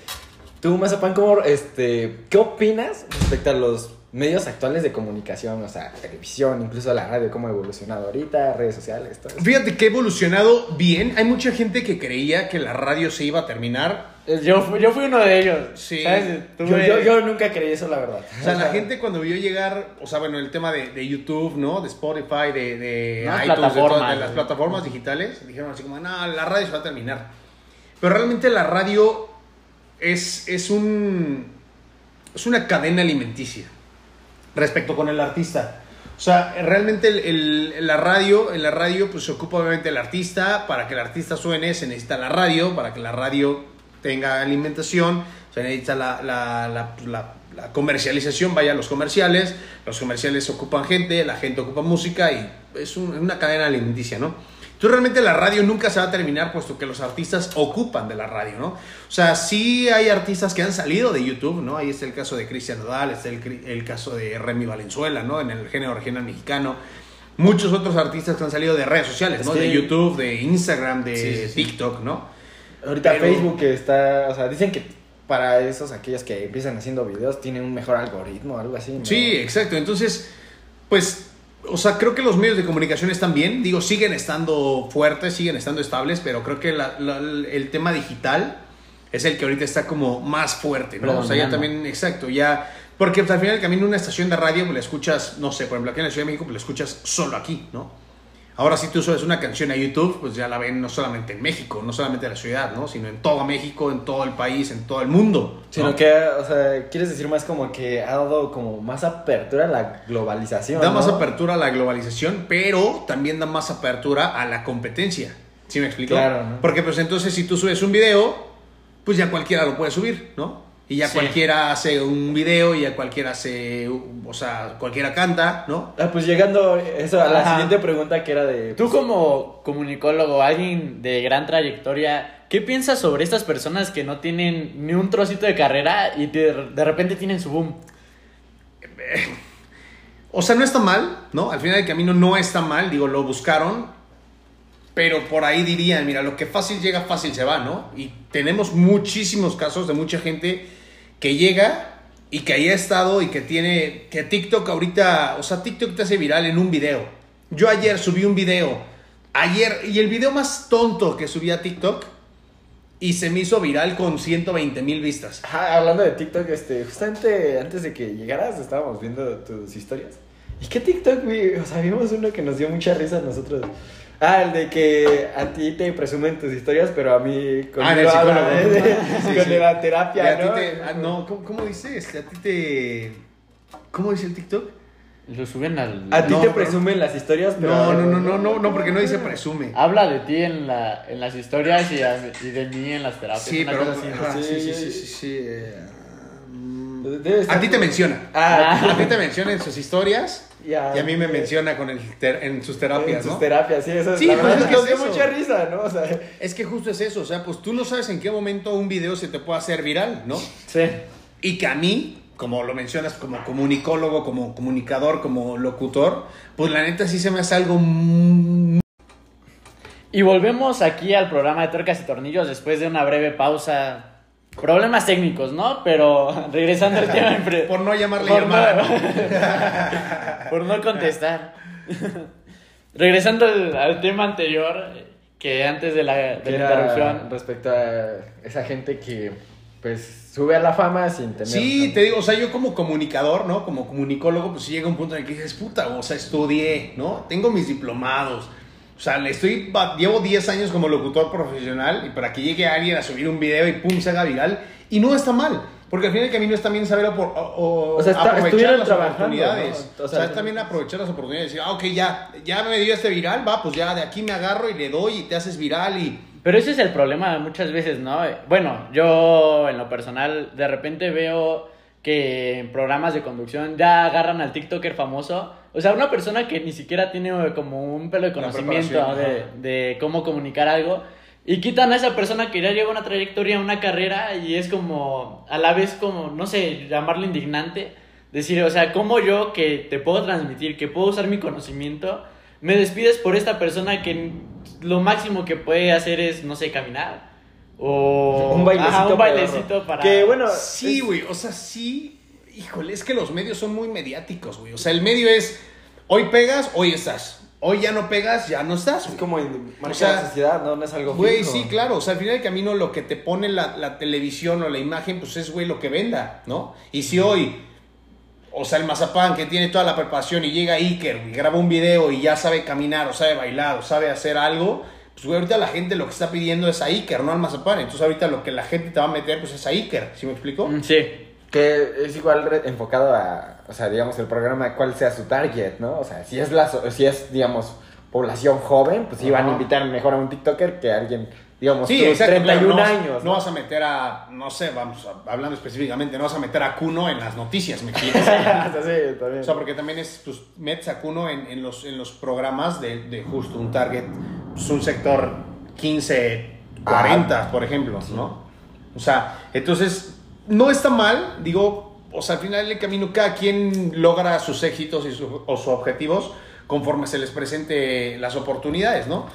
Speaker 3: tú Mazapán, ¿cómo, este, qué opinas respecto a los medios actuales de comunicación? O sea, televisión, incluso la radio, cómo ha evolucionado ahorita, redes sociales, todo eso.
Speaker 2: Fíjate que ha evolucionado bien. Hay mucha gente que creía que la radio se iba a terminar.
Speaker 1: Yo, yo fui uno de ellos.
Speaker 2: Sí.
Speaker 1: ¿sabes?
Speaker 3: Yo, yo, yo nunca creí eso, la verdad.
Speaker 2: O sea, la gente cuando vio llegar, o sea, bueno, el tema de, de YouTube, ¿no? De Spotify, de, de
Speaker 1: Las
Speaker 2: iTunes, de,
Speaker 1: plataformas,
Speaker 2: todas- de las plataformas digitales, dijeron así como, no, la radio se va a terminar. Pero realmente la radio es, es un es una cadena alimenticia respecto con el artista. O sea, realmente el, el- la radio, en la radio pues se ocupa obviamente el artista, para que el artista suene se necesita la radio, para que la radio tenga alimentación, se necesita la, la- la- comercialización, vaya los comerciales, los comerciales ocupan gente, la gente ocupa música y es un- una cadena alimenticia, ¿no? Entonces realmente la radio nunca se va a terminar puesto que los artistas ocupan de la radio, ¿no? O sea, sí hay artistas que han salido de YouTube, ¿no? Ahí está el caso de Cristian Nodal, está el, el caso de Remy Valenzuela, ¿no? En el género regional mexicano. Muchos otros artistas que han salido de redes sociales, ¿no? De YouTube, de Instagram, de
Speaker 3: Sí, sí, sí.
Speaker 2: TikTok, ¿no?
Speaker 3: Ahorita
Speaker 2: Pero-
Speaker 3: Facebook está, o sea, dicen que para esos, aquellos que empiezan haciendo videos, tienen un mejor algoritmo, algo así. ¿no?
Speaker 2: Sí, exacto. Entonces, pues, o sea, creo que los medios de comunicación están bien. Digo, siguen estando fuertes, siguen estando estables, pero creo que la- la- el tema digital es el que ahorita está como más fuerte, ¿no? O sea, ya también, exacto, ya... Porque pues, al final del camino una estación de radio, pues la escuchas, no sé, por ejemplo, aquí en la Ciudad de México, pues la escuchas solo aquí, ¿no? Ahora si tú subes una canción a YouTube, pues ya la ven no solamente en México, no solamente en la ciudad, ¿no? Sino en todo México, en todo el país, en todo el mundo. ¿no?
Speaker 3: Sino que, o sea, quieres decir más como que ha dado como más apertura a la globalización.
Speaker 2: Da más apertura a la globalización, pero también da más apertura a la competencia. ¿Sí me explico?
Speaker 3: Claro, ¿no?
Speaker 2: Porque pues entonces si tú subes un video, pues ya cualquiera lo puede subir, ¿no? Y ya
Speaker 1: Sí.
Speaker 2: cualquiera hace un video y ya cualquiera hace, o sea, cualquiera canta, ¿no?
Speaker 3: Ah, pues llegando eso a la
Speaker 1: Ajá.
Speaker 3: siguiente pregunta que era de...
Speaker 1: Tú como comunicólogo, alguien de gran trayectoria, ¿qué piensas sobre estas personas que no tienen ni un trocito de carrera y de, de repente tienen su boom?
Speaker 2: O sea, no está mal, ¿no? Al final del camino no está mal, digo, lo buscaron, pero por ahí dirían, mira, lo que fácil llega, fácil se va, ¿no? Y tenemos muchísimos casos de mucha gente que llega y que ahí ha estado y que tiene, que TikTok ahorita, o sea, TikTok te hace viral en un video. Yo ayer subí un video, ayer, y el video más tonto que subí a TikTok y se me hizo viral con 120 mil vistas.
Speaker 3: Ajá, hablando de TikTok, este, justamente antes de que llegaras estábamos viendo tus historias. ¿Y qué TikTok? O sea, vimos uno que nos dio mucha risa a nosotros. Ah, el de que a ti te presumen tus historias, pero a mí con
Speaker 2: Ah, en el psicólogo. Sí,
Speaker 3: con
Speaker 2: sí.
Speaker 3: la terapia,
Speaker 2: a ti
Speaker 3: ¿no?
Speaker 2: te- ah, no, ¿cómo, cómo dice? Este, a ti te... ¿Cómo dice el TikTok?
Speaker 1: Lo suben al...
Speaker 3: A ti
Speaker 2: No,
Speaker 3: te
Speaker 2: pero-
Speaker 3: presumen las historias, pero...
Speaker 2: No, no, no, no, no, no, porque no dice presume.
Speaker 1: Habla de ti en, la, en las historias y, a- y de mí en las terapias.
Speaker 2: Sí, pero...
Speaker 3: Sí,
Speaker 2: sí, sí,
Speaker 3: sí,
Speaker 2: sí, eh, A ti te menciona.
Speaker 3: Ah,
Speaker 2: A ti te menciona en sus historias y a mí me menciona con el ter- en sus terapias,
Speaker 3: En sus
Speaker 2: ¿no?
Speaker 3: terapias, sí, eso es
Speaker 2: Sí,
Speaker 3: la
Speaker 2: pues es que
Speaker 3: nos dio
Speaker 2: eso.
Speaker 3: mucha risa, ¿no? O sea,
Speaker 2: Es que justo es eso, o sea, pues tú no sabes en qué momento un video se te puede hacer viral, ¿no?
Speaker 1: Sí.
Speaker 2: Y que a mí, como lo mencionas, como comunicólogo, como comunicador, como locutor, pues la neta sí se me hace algo muy
Speaker 1: Y volvemos aquí al programa de Tuercas y Tornillos después de una breve pausa. Problemas técnicos, ¿no? Pero regresando al tema...
Speaker 2: Por no llamarle
Speaker 1: Por
Speaker 2: llamada,
Speaker 1: no- por no contestar. regresando al, al tema anterior, que antes de la, de interrupción...
Speaker 3: respecto a esa gente que pues sube a la fama sin tener
Speaker 2: Sí, te digo, o sea, yo como comunicador, ¿no? Como comunicólogo, pues sí llega un punto en el que dices, puta, o sea, estudié, ¿no? Tengo mis diplomados. O sea, le estoy, llevo 10 años como locutor profesional y para que llegue alguien a subir un video y pum, se haga viral. Y no está mal. Porque al final el camino es también saber o- o-
Speaker 3: O sea, está-
Speaker 2: aprovechar las oportunidades.
Speaker 3: ¿no? O
Speaker 2: O
Speaker 3: sea,
Speaker 2: sea, es también aprovechar las oportunidades y decir, ah, ok, ya, ya me dio este viral, va, pues ya de aquí me agarro y le doy y te haces viral y...
Speaker 1: Pero ese es el problema muchas veces, ¿no? Bueno, yo en lo personal de repente veo que en programas de conducción ya agarran al TikToker famoso. O sea, una persona que ni siquiera tiene como un pelo de conocimiento de, de cómo comunicar algo. Y quitan a esa persona que ya lleva una trayectoria, una carrera y es como, a la vez como, no sé, llamarlo indignante. Decir, o sea, como yo que te puedo transmitir, que puedo usar mi conocimiento, me despides por esta persona que lo máximo que puede hacer es, no sé, caminar. O
Speaker 3: Un bailecito
Speaker 1: Ajá, un bailecito para...
Speaker 3: Que bueno,
Speaker 2: Sí,
Speaker 3: es-
Speaker 2: güey, o sea, sí. Híjole, es que los medios son muy mediáticos, güey. O sea, el medio es, hoy pegas, hoy estás. Hoy ya no pegas, ya no estás.
Speaker 3: Es como en- marca
Speaker 2: O sea,
Speaker 3: la sociedad, ¿no? No es algo
Speaker 2: Güey,
Speaker 3: fijo.
Speaker 2: sí, claro. O sea, al final del camino lo que te pone la, la televisión o la imagen, pues es, güey, lo que venda, ¿no? Y si hoy, o sea, el mazapán que tiene toda la preparación y llega Iker y graba un video y ya sabe caminar o sabe bailar o sabe hacer algo, pues, güey, ahorita la gente lo que está pidiendo es a Iker, no al mazapán. Entonces, ahorita lo que la gente te va a meter, pues es a Iker. ¿Sí me explico?
Speaker 1: Mm, Sí.
Speaker 3: Que es igual enfocado a, o sea, digamos, el programa, cuál sea su target, ¿no? O sea, si es, la, si es digamos, población joven, pues van a invitar mejor a un TikToker que a alguien, digamos,
Speaker 2: Sí,
Speaker 3: tú,
Speaker 2: exacto.
Speaker 3: 31
Speaker 2: claro, no,
Speaker 3: años.
Speaker 2: No vas a meter a, no sé, vamos, a- hablando específicamente, no vas a meter a Kuno en las noticias, ¿me
Speaker 3: sea, sí, también.
Speaker 2: O sea, porque también es, pues, metes a Kuno en, en los, en los programas de, de justo un target, pues, un sector 15, 40, por ejemplo, ¿no? O sea, entonces, no está mal, digo, o sea, al final del camino cada quien logra sus éxitos y su- o sus objetivos conforme se les presente las oportunidades, ¿no?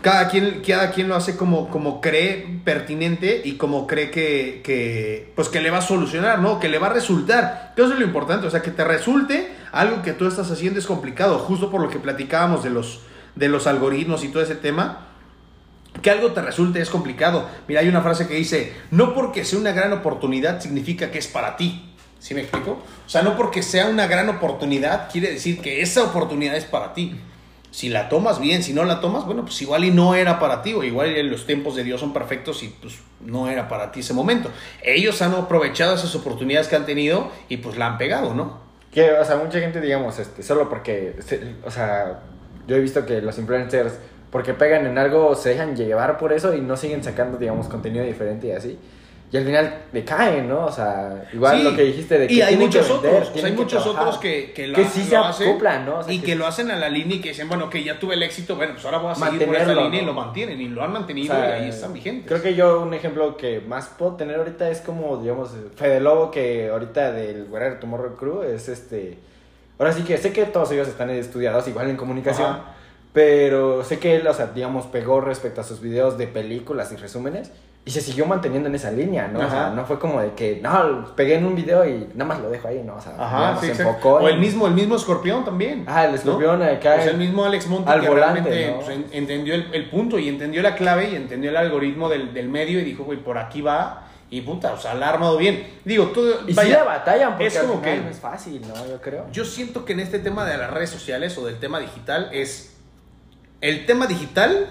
Speaker 2: Cada quien, cada quien lo hace como, como cree pertinente y como cree que, que, pues que le va a solucionar, ¿no? Que le va a resultar. Eso es lo importante, o sea, que te resulte algo que tú estás haciendo es complicado, justo por lo que platicábamos de los, de los algoritmos y todo ese tema. Que algo te resulte es complicado. Mira, hay una frase que dice, no porque sea una gran oportunidad significa que es para ti. ¿Sí me explico? O sea, no porque sea una gran oportunidad quiere decir que esa oportunidad es para ti. Si la tomas bien, si no la tomas, bueno, pues igual y no era para ti, o igual los tiempos de Dios son perfectos y pues no era para ti ese momento. Ellos han aprovechado esas oportunidades que han tenido y pues la han pegado, ¿no?
Speaker 3: Que, o sea, mucha gente, digamos, este, solo porque, o sea, yo he visto que los influencers, porque pegan en algo, se dejan llevar por eso y no siguen sacando, digamos, contenido diferente y así. Y al final decaen, ¿no? O sea, igual
Speaker 2: Sí,
Speaker 3: lo que dijiste de que
Speaker 2: y hay
Speaker 3: que
Speaker 2: muchos
Speaker 3: vender,
Speaker 2: otros, o sea,
Speaker 3: tienen
Speaker 2: hay
Speaker 3: que
Speaker 2: muchos
Speaker 3: trabajar.
Speaker 2: otros que, que, lo,
Speaker 3: Que sí
Speaker 2: lo
Speaker 3: se
Speaker 2: hacen
Speaker 3: acoplan, ¿no? O sea,
Speaker 2: y
Speaker 3: que-
Speaker 2: que, lo hacen a la línea y que dicen, bueno, que ya tuve el éxito, bueno, pues ahora voy a seguir por esta línea y lo mantienen y lo han
Speaker 3: O
Speaker 2: mantenido
Speaker 3: sea,
Speaker 2: y ahí están vigentes.
Speaker 3: Creo que yo un ejemplo que más puedo tener ahorita es como, digamos, Fede Lobo, que ahorita del Guerrero Tomorrow Crew es este... Ahora sí que sé que todos ellos están estudiados igual en comunicación,
Speaker 2: Ajá.
Speaker 3: pero sé que él, o sea, digamos, pegó respecto a sus videos de películas y resúmenes y se siguió manteniendo en esa línea, ¿no? O sea, no fue como de que, no, pegué en un video y nada más lo dejo ahí, ¿no? O sea,
Speaker 2: Ajá,
Speaker 3: digamos,
Speaker 2: sí,
Speaker 3: se enfocó
Speaker 2: O el mismo, el mismo escorpión también.
Speaker 3: Ah, el escorpión
Speaker 2: ¿no?
Speaker 3: acá
Speaker 2: sea, el mismo Alex Monti
Speaker 3: al
Speaker 2: que
Speaker 3: volante,
Speaker 2: realmente
Speaker 3: ¿no?
Speaker 2: pues, en- entendió el, el punto y entendió la clave y entendió el algoritmo del, del medio y dijo, güey, por aquí va. Y puta, o sea, la ha armado bien. Digo, todo.
Speaker 3: Y sí
Speaker 2: vaya,
Speaker 3: la batallan porque
Speaker 2: es como que-
Speaker 3: no es fácil, ¿no? Yo creo.
Speaker 2: Yo siento que en este tema de las redes sociales o del tema digital es el tema digital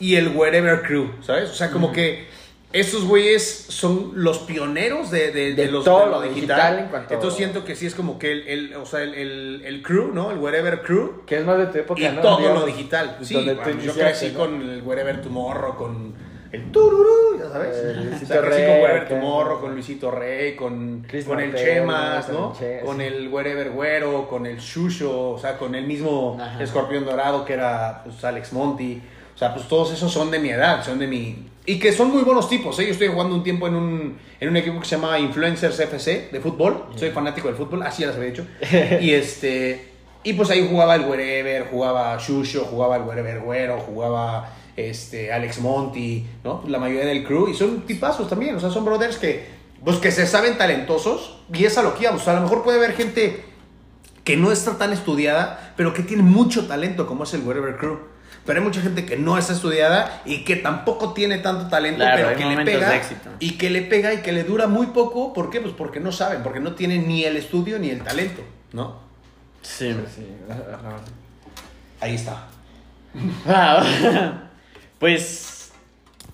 Speaker 2: y el wherever crew, ¿sabes? O sea, como que esos güeyes son los pioneros de, de, de
Speaker 3: De
Speaker 2: los,
Speaker 3: todo
Speaker 2: de
Speaker 3: lo digital en cuanto-
Speaker 2: Entonces siento que sí es como que el, el- o sea, el, el, el crew, ¿no? El wherever crew
Speaker 3: Que es más de tu época,
Speaker 2: y
Speaker 3: ¿no?
Speaker 2: todo
Speaker 3: Digamos,
Speaker 2: lo digital. Sí, bueno, yo crecí
Speaker 3: ¿no?
Speaker 2: con el wherever tomorrow, con el tururú, ya sabes.
Speaker 3: Eh,
Speaker 2: o sea, crecí
Speaker 3: Rey,
Speaker 2: con wherever
Speaker 3: acá.
Speaker 2: tomorrow, con Luisito Rey, con,
Speaker 3: Chris
Speaker 2: con el Chemas,
Speaker 3: con
Speaker 2: ¿no?
Speaker 3: el Che-
Speaker 2: Con
Speaker 3: sí.
Speaker 2: wherever güero, con el Shusho, o sea, con el mismo
Speaker 1: Ajá.
Speaker 2: escorpión dorado que era pues, Alex Monti. O sea, pues todos esos son de mi edad, son de mi... Y que son muy buenos tipos, ¿eh? Yo estoy jugando un tiempo en un, en un equipo que se llama Influencers FC de fútbol. Soy fanático del fútbol, así ya les había dicho. y este... Y pues ahí jugaba el Wherever, jugaba Shusho, jugaba el Wherever Güero, jugaba este, Alex Monti, ¿no? La mayoría del crew. Y son tipazos también, o sea, son brothers que, pues, que se saben talentosos. Y es a lo que íbamos. O sea, a lo mejor puede haber gente que no está tan estudiada, pero que tiene mucho talento, como es el Wherever Crew. Pero hay mucha gente que no está estudiada y que tampoco tiene tanto talento,
Speaker 1: Claro,
Speaker 2: pero que le pega y que le pega y que le dura muy poco. ¿Por qué? Pues porque no saben, porque no tienen ni el estudio ni el talento, ¿no?
Speaker 1: Sí.
Speaker 3: Sí, ajá.
Speaker 2: Ahí está.
Speaker 1: Wow. Pues,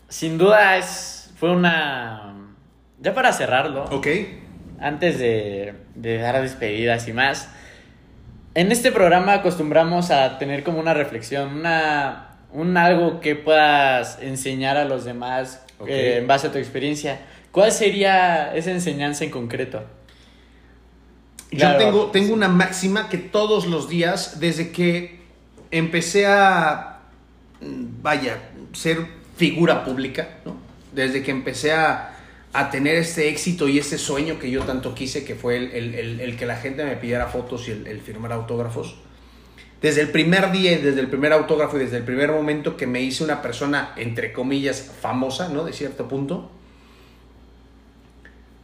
Speaker 1: sin duda es, fue una... Ya para cerrarlo,
Speaker 2: Ok.
Speaker 1: antes de, de dar despedidas y más, en este programa acostumbramos a tener como una reflexión, una, un algo que puedas enseñar a los demás eh, en base a tu experiencia. ¿Cuál sería esa enseñanza en concreto? Claro.
Speaker 2: Yo tengo, tengo una máxima que todos los días, desde que empecé a, vaya, ser figura pública, ¿no? Desde que empecé a, a tener este éxito y este sueño que yo tanto quise, que fue el, el- el- el que la gente me pidiera fotos y el, firmar autógrafos. Desde el primer día, desde el primer autógrafo y desde el primer momento que me hice una persona, entre comillas, famosa, ¿no? De cierto punto,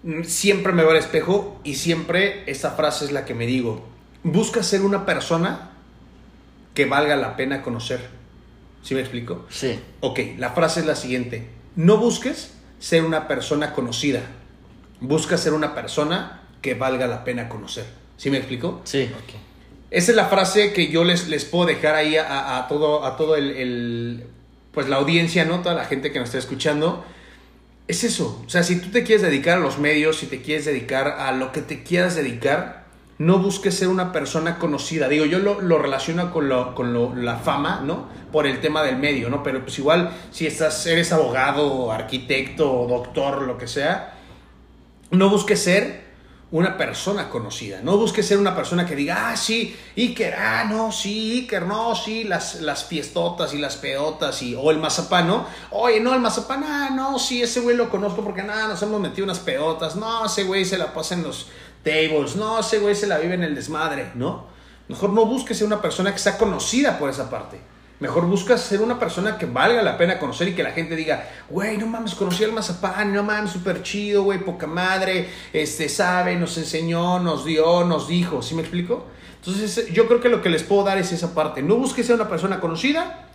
Speaker 2: Mm, siempre me veo al espejo y siempre esa frase es la que me digo. Busca ser una persona que valga la pena conocer. ¿Sí me explico?
Speaker 1: Sí.
Speaker 2: Ok, la frase es la siguiente. No busques ser una persona conocida. Busca ser una persona que valga la pena conocer. ¿Sí me explico?
Speaker 1: Sí.
Speaker 2: Esa es la frase que yo les, les puedo dejar ahí a todo, a todo el, el- pues la audiencia, ¿no? Toda la gente que nos está escuchando. Es eso. O sea, si tú te quieres dedicar a los medios, si te quieres dedicar a lo que te quieras dedicar, no busques ser una persona conocida. Digo, yo lo, lo relaciono con, lo, con lo- la fama, ¿no? Por el tema del medio, ¿no? Pero pues igual, si estás, eres abogado, arquitecto, doctor, lo que sea, no busques ser una persona conocida. No busques ser una persona que diga, ah, sí, Iker, ah, no, sí, Iker, no, sí, las, las fiestotas y las peotas, y, o el mazapán, ¿no? Oye, no, el mazapán, ah, no, sí, ese güey lo conozco porque nada, nos hemos metido unas peotas, no, ese güey se la pasa los tables, no, ese güey se la vive en el desmadre, ¿no? Mejor no busques ser una persona que sea conocida por esa parte. Mejor buscas ser una persona que valga la pena conocer y que la gente diga, güey, no mames, conocí al mazapán, no mames, súper chido, güey, poca madre, este, sabe, nos enseñó, nos dio, nos dijo, ¿sí me explico? Entonces, yo creo que lo que les puedo dar es esa parte. No busques ser una persona conocida,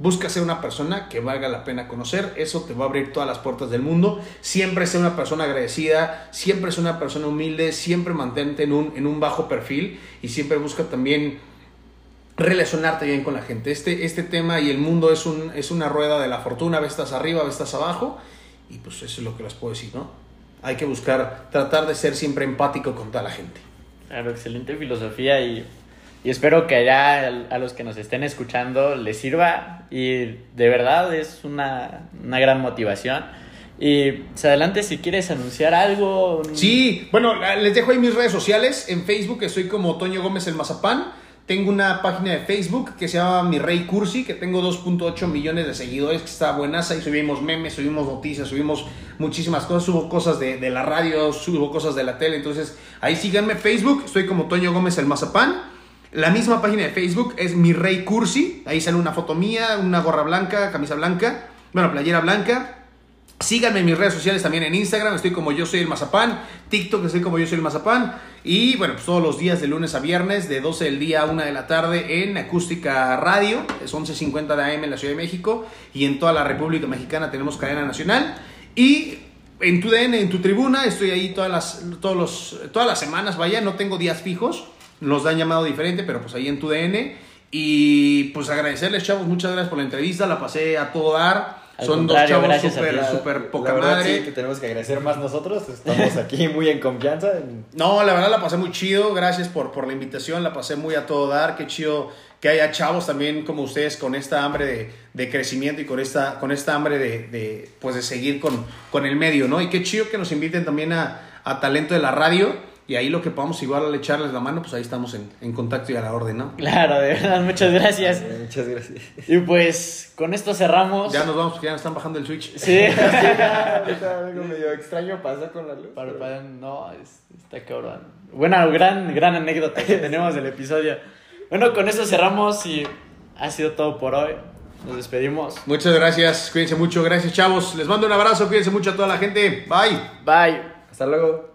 Speaker 2: busca ser una persona que valga la pena conocer, eso te va a abrir todas las puertas del mundo. Siempre ser una persona agradecida, siempre ser una persona humilde, siempre mantente en un, en un bajo perfil y siempre busca también relacionarte bien con la gente. Este, este tema y el mundo es, un, es una rueda de la fortuna, a veces estás arriba, a veces estás abajo, y pues eso es lo que les puedo decir, ¿no? Hay que buscar, tratar de ser siempre empático con toda la gente.
Speaker 1: Claro, excelente filosofía y, y espero que allá a los que nos estén escuchando les sirva y de verdad es una, una gran motivación. Y pues, adelante si quieres anunciar algo.
Speaker 2: Sí, bueno, les dejo ahí mis redes sociales. En Facebook estoy como Toño Gómez el Mazapán. Tengo una página de Facebook que se llama Mi Rey Cursi, que tengo 2.8 millones de seguidores, que está buenaza. Ahí subimos memes, subimos noticias, subimos muchísimas cosas. Subo cosas de, de la radio, subo cosas de la tele. Entonces, ahí síganme Facebook. Estoy como Toño Gómez el Mazapán. La misma página de Facebook es Mi Rey Cursi. Ahí sale una foto mía, una gorra blanca, camisa blanca, bueno, playera blanca. Síganme en mis redes sociales también en Instagram, estoy como yo soy el mazapán, TikTok estoy como yo soy el mazapán. Y bueno, pues todos los días de lunes a viernes de 12 del día a 1 de la tarde en Acústica Radio, es 11.50 de AM en la Ciudad de México. Y en toda la República Mexicana tenemos cadena nacional. Y en tu DN, en tu tribuna, estoy ahí todas las, todos los, todas las semanas, vaya, no tengo días fijos, nos dan llamado diferente, pero pues ahí en tu DN y pues agradecerles chavos, muchas gracias por la entrevista, la pasé a todo dar.
Speaker 1: Al
Speaker 2: Son dos chavos súper, súper poca
Speaker 3: la verdad,
Speaker 2: madre.
Speaker 3: sí, que tenemos que agradecer más nosotros. Estamos aquí muy en confianza.
Speaker 2: No, la verdad la pasé muy chido. Gracias por, por la invitación. La pasé muy a todo dar. Qué chido que haya chavos también como ustedes con esta hambre de, de crecimiento y con esta, con esta hambre de, de, pues de seguir con, con el medio, ¿no? Y qué chido que nos inviten también a, a talento de la radio. Y ahí lo que podamos igual al echarles la mano, pues ahí estamos en, en contacto y a la orden, ¿no?
Speaker 1: Claro, de verdad, muchas gracias.
Speaker 3: Eh, Muchas gracias.
Speaker 1: Y pues con esto cerramos.
Speaker 2: Ya nos vamos porque ya nos están bajando el switch.
Speaker 1: Sí.
Speaker 3: Ahorita algo medio extraño pasa con la luz.
Speaker 1: Para- para- no, es- está cabrón. Buena, gran, gran anécdota que tenemos del episodio. Bueno, con esto cerramos y ha sido todo por hoy. Nos despedimos.
Speaker 2: Muchas gracias. Cuídense mucho. Gracias, chavos. Les mando un abrazo. Cuídense mucho a toda la gente. Bye.
Speaker 1: Bye.
Speaker 3: Hasta luego.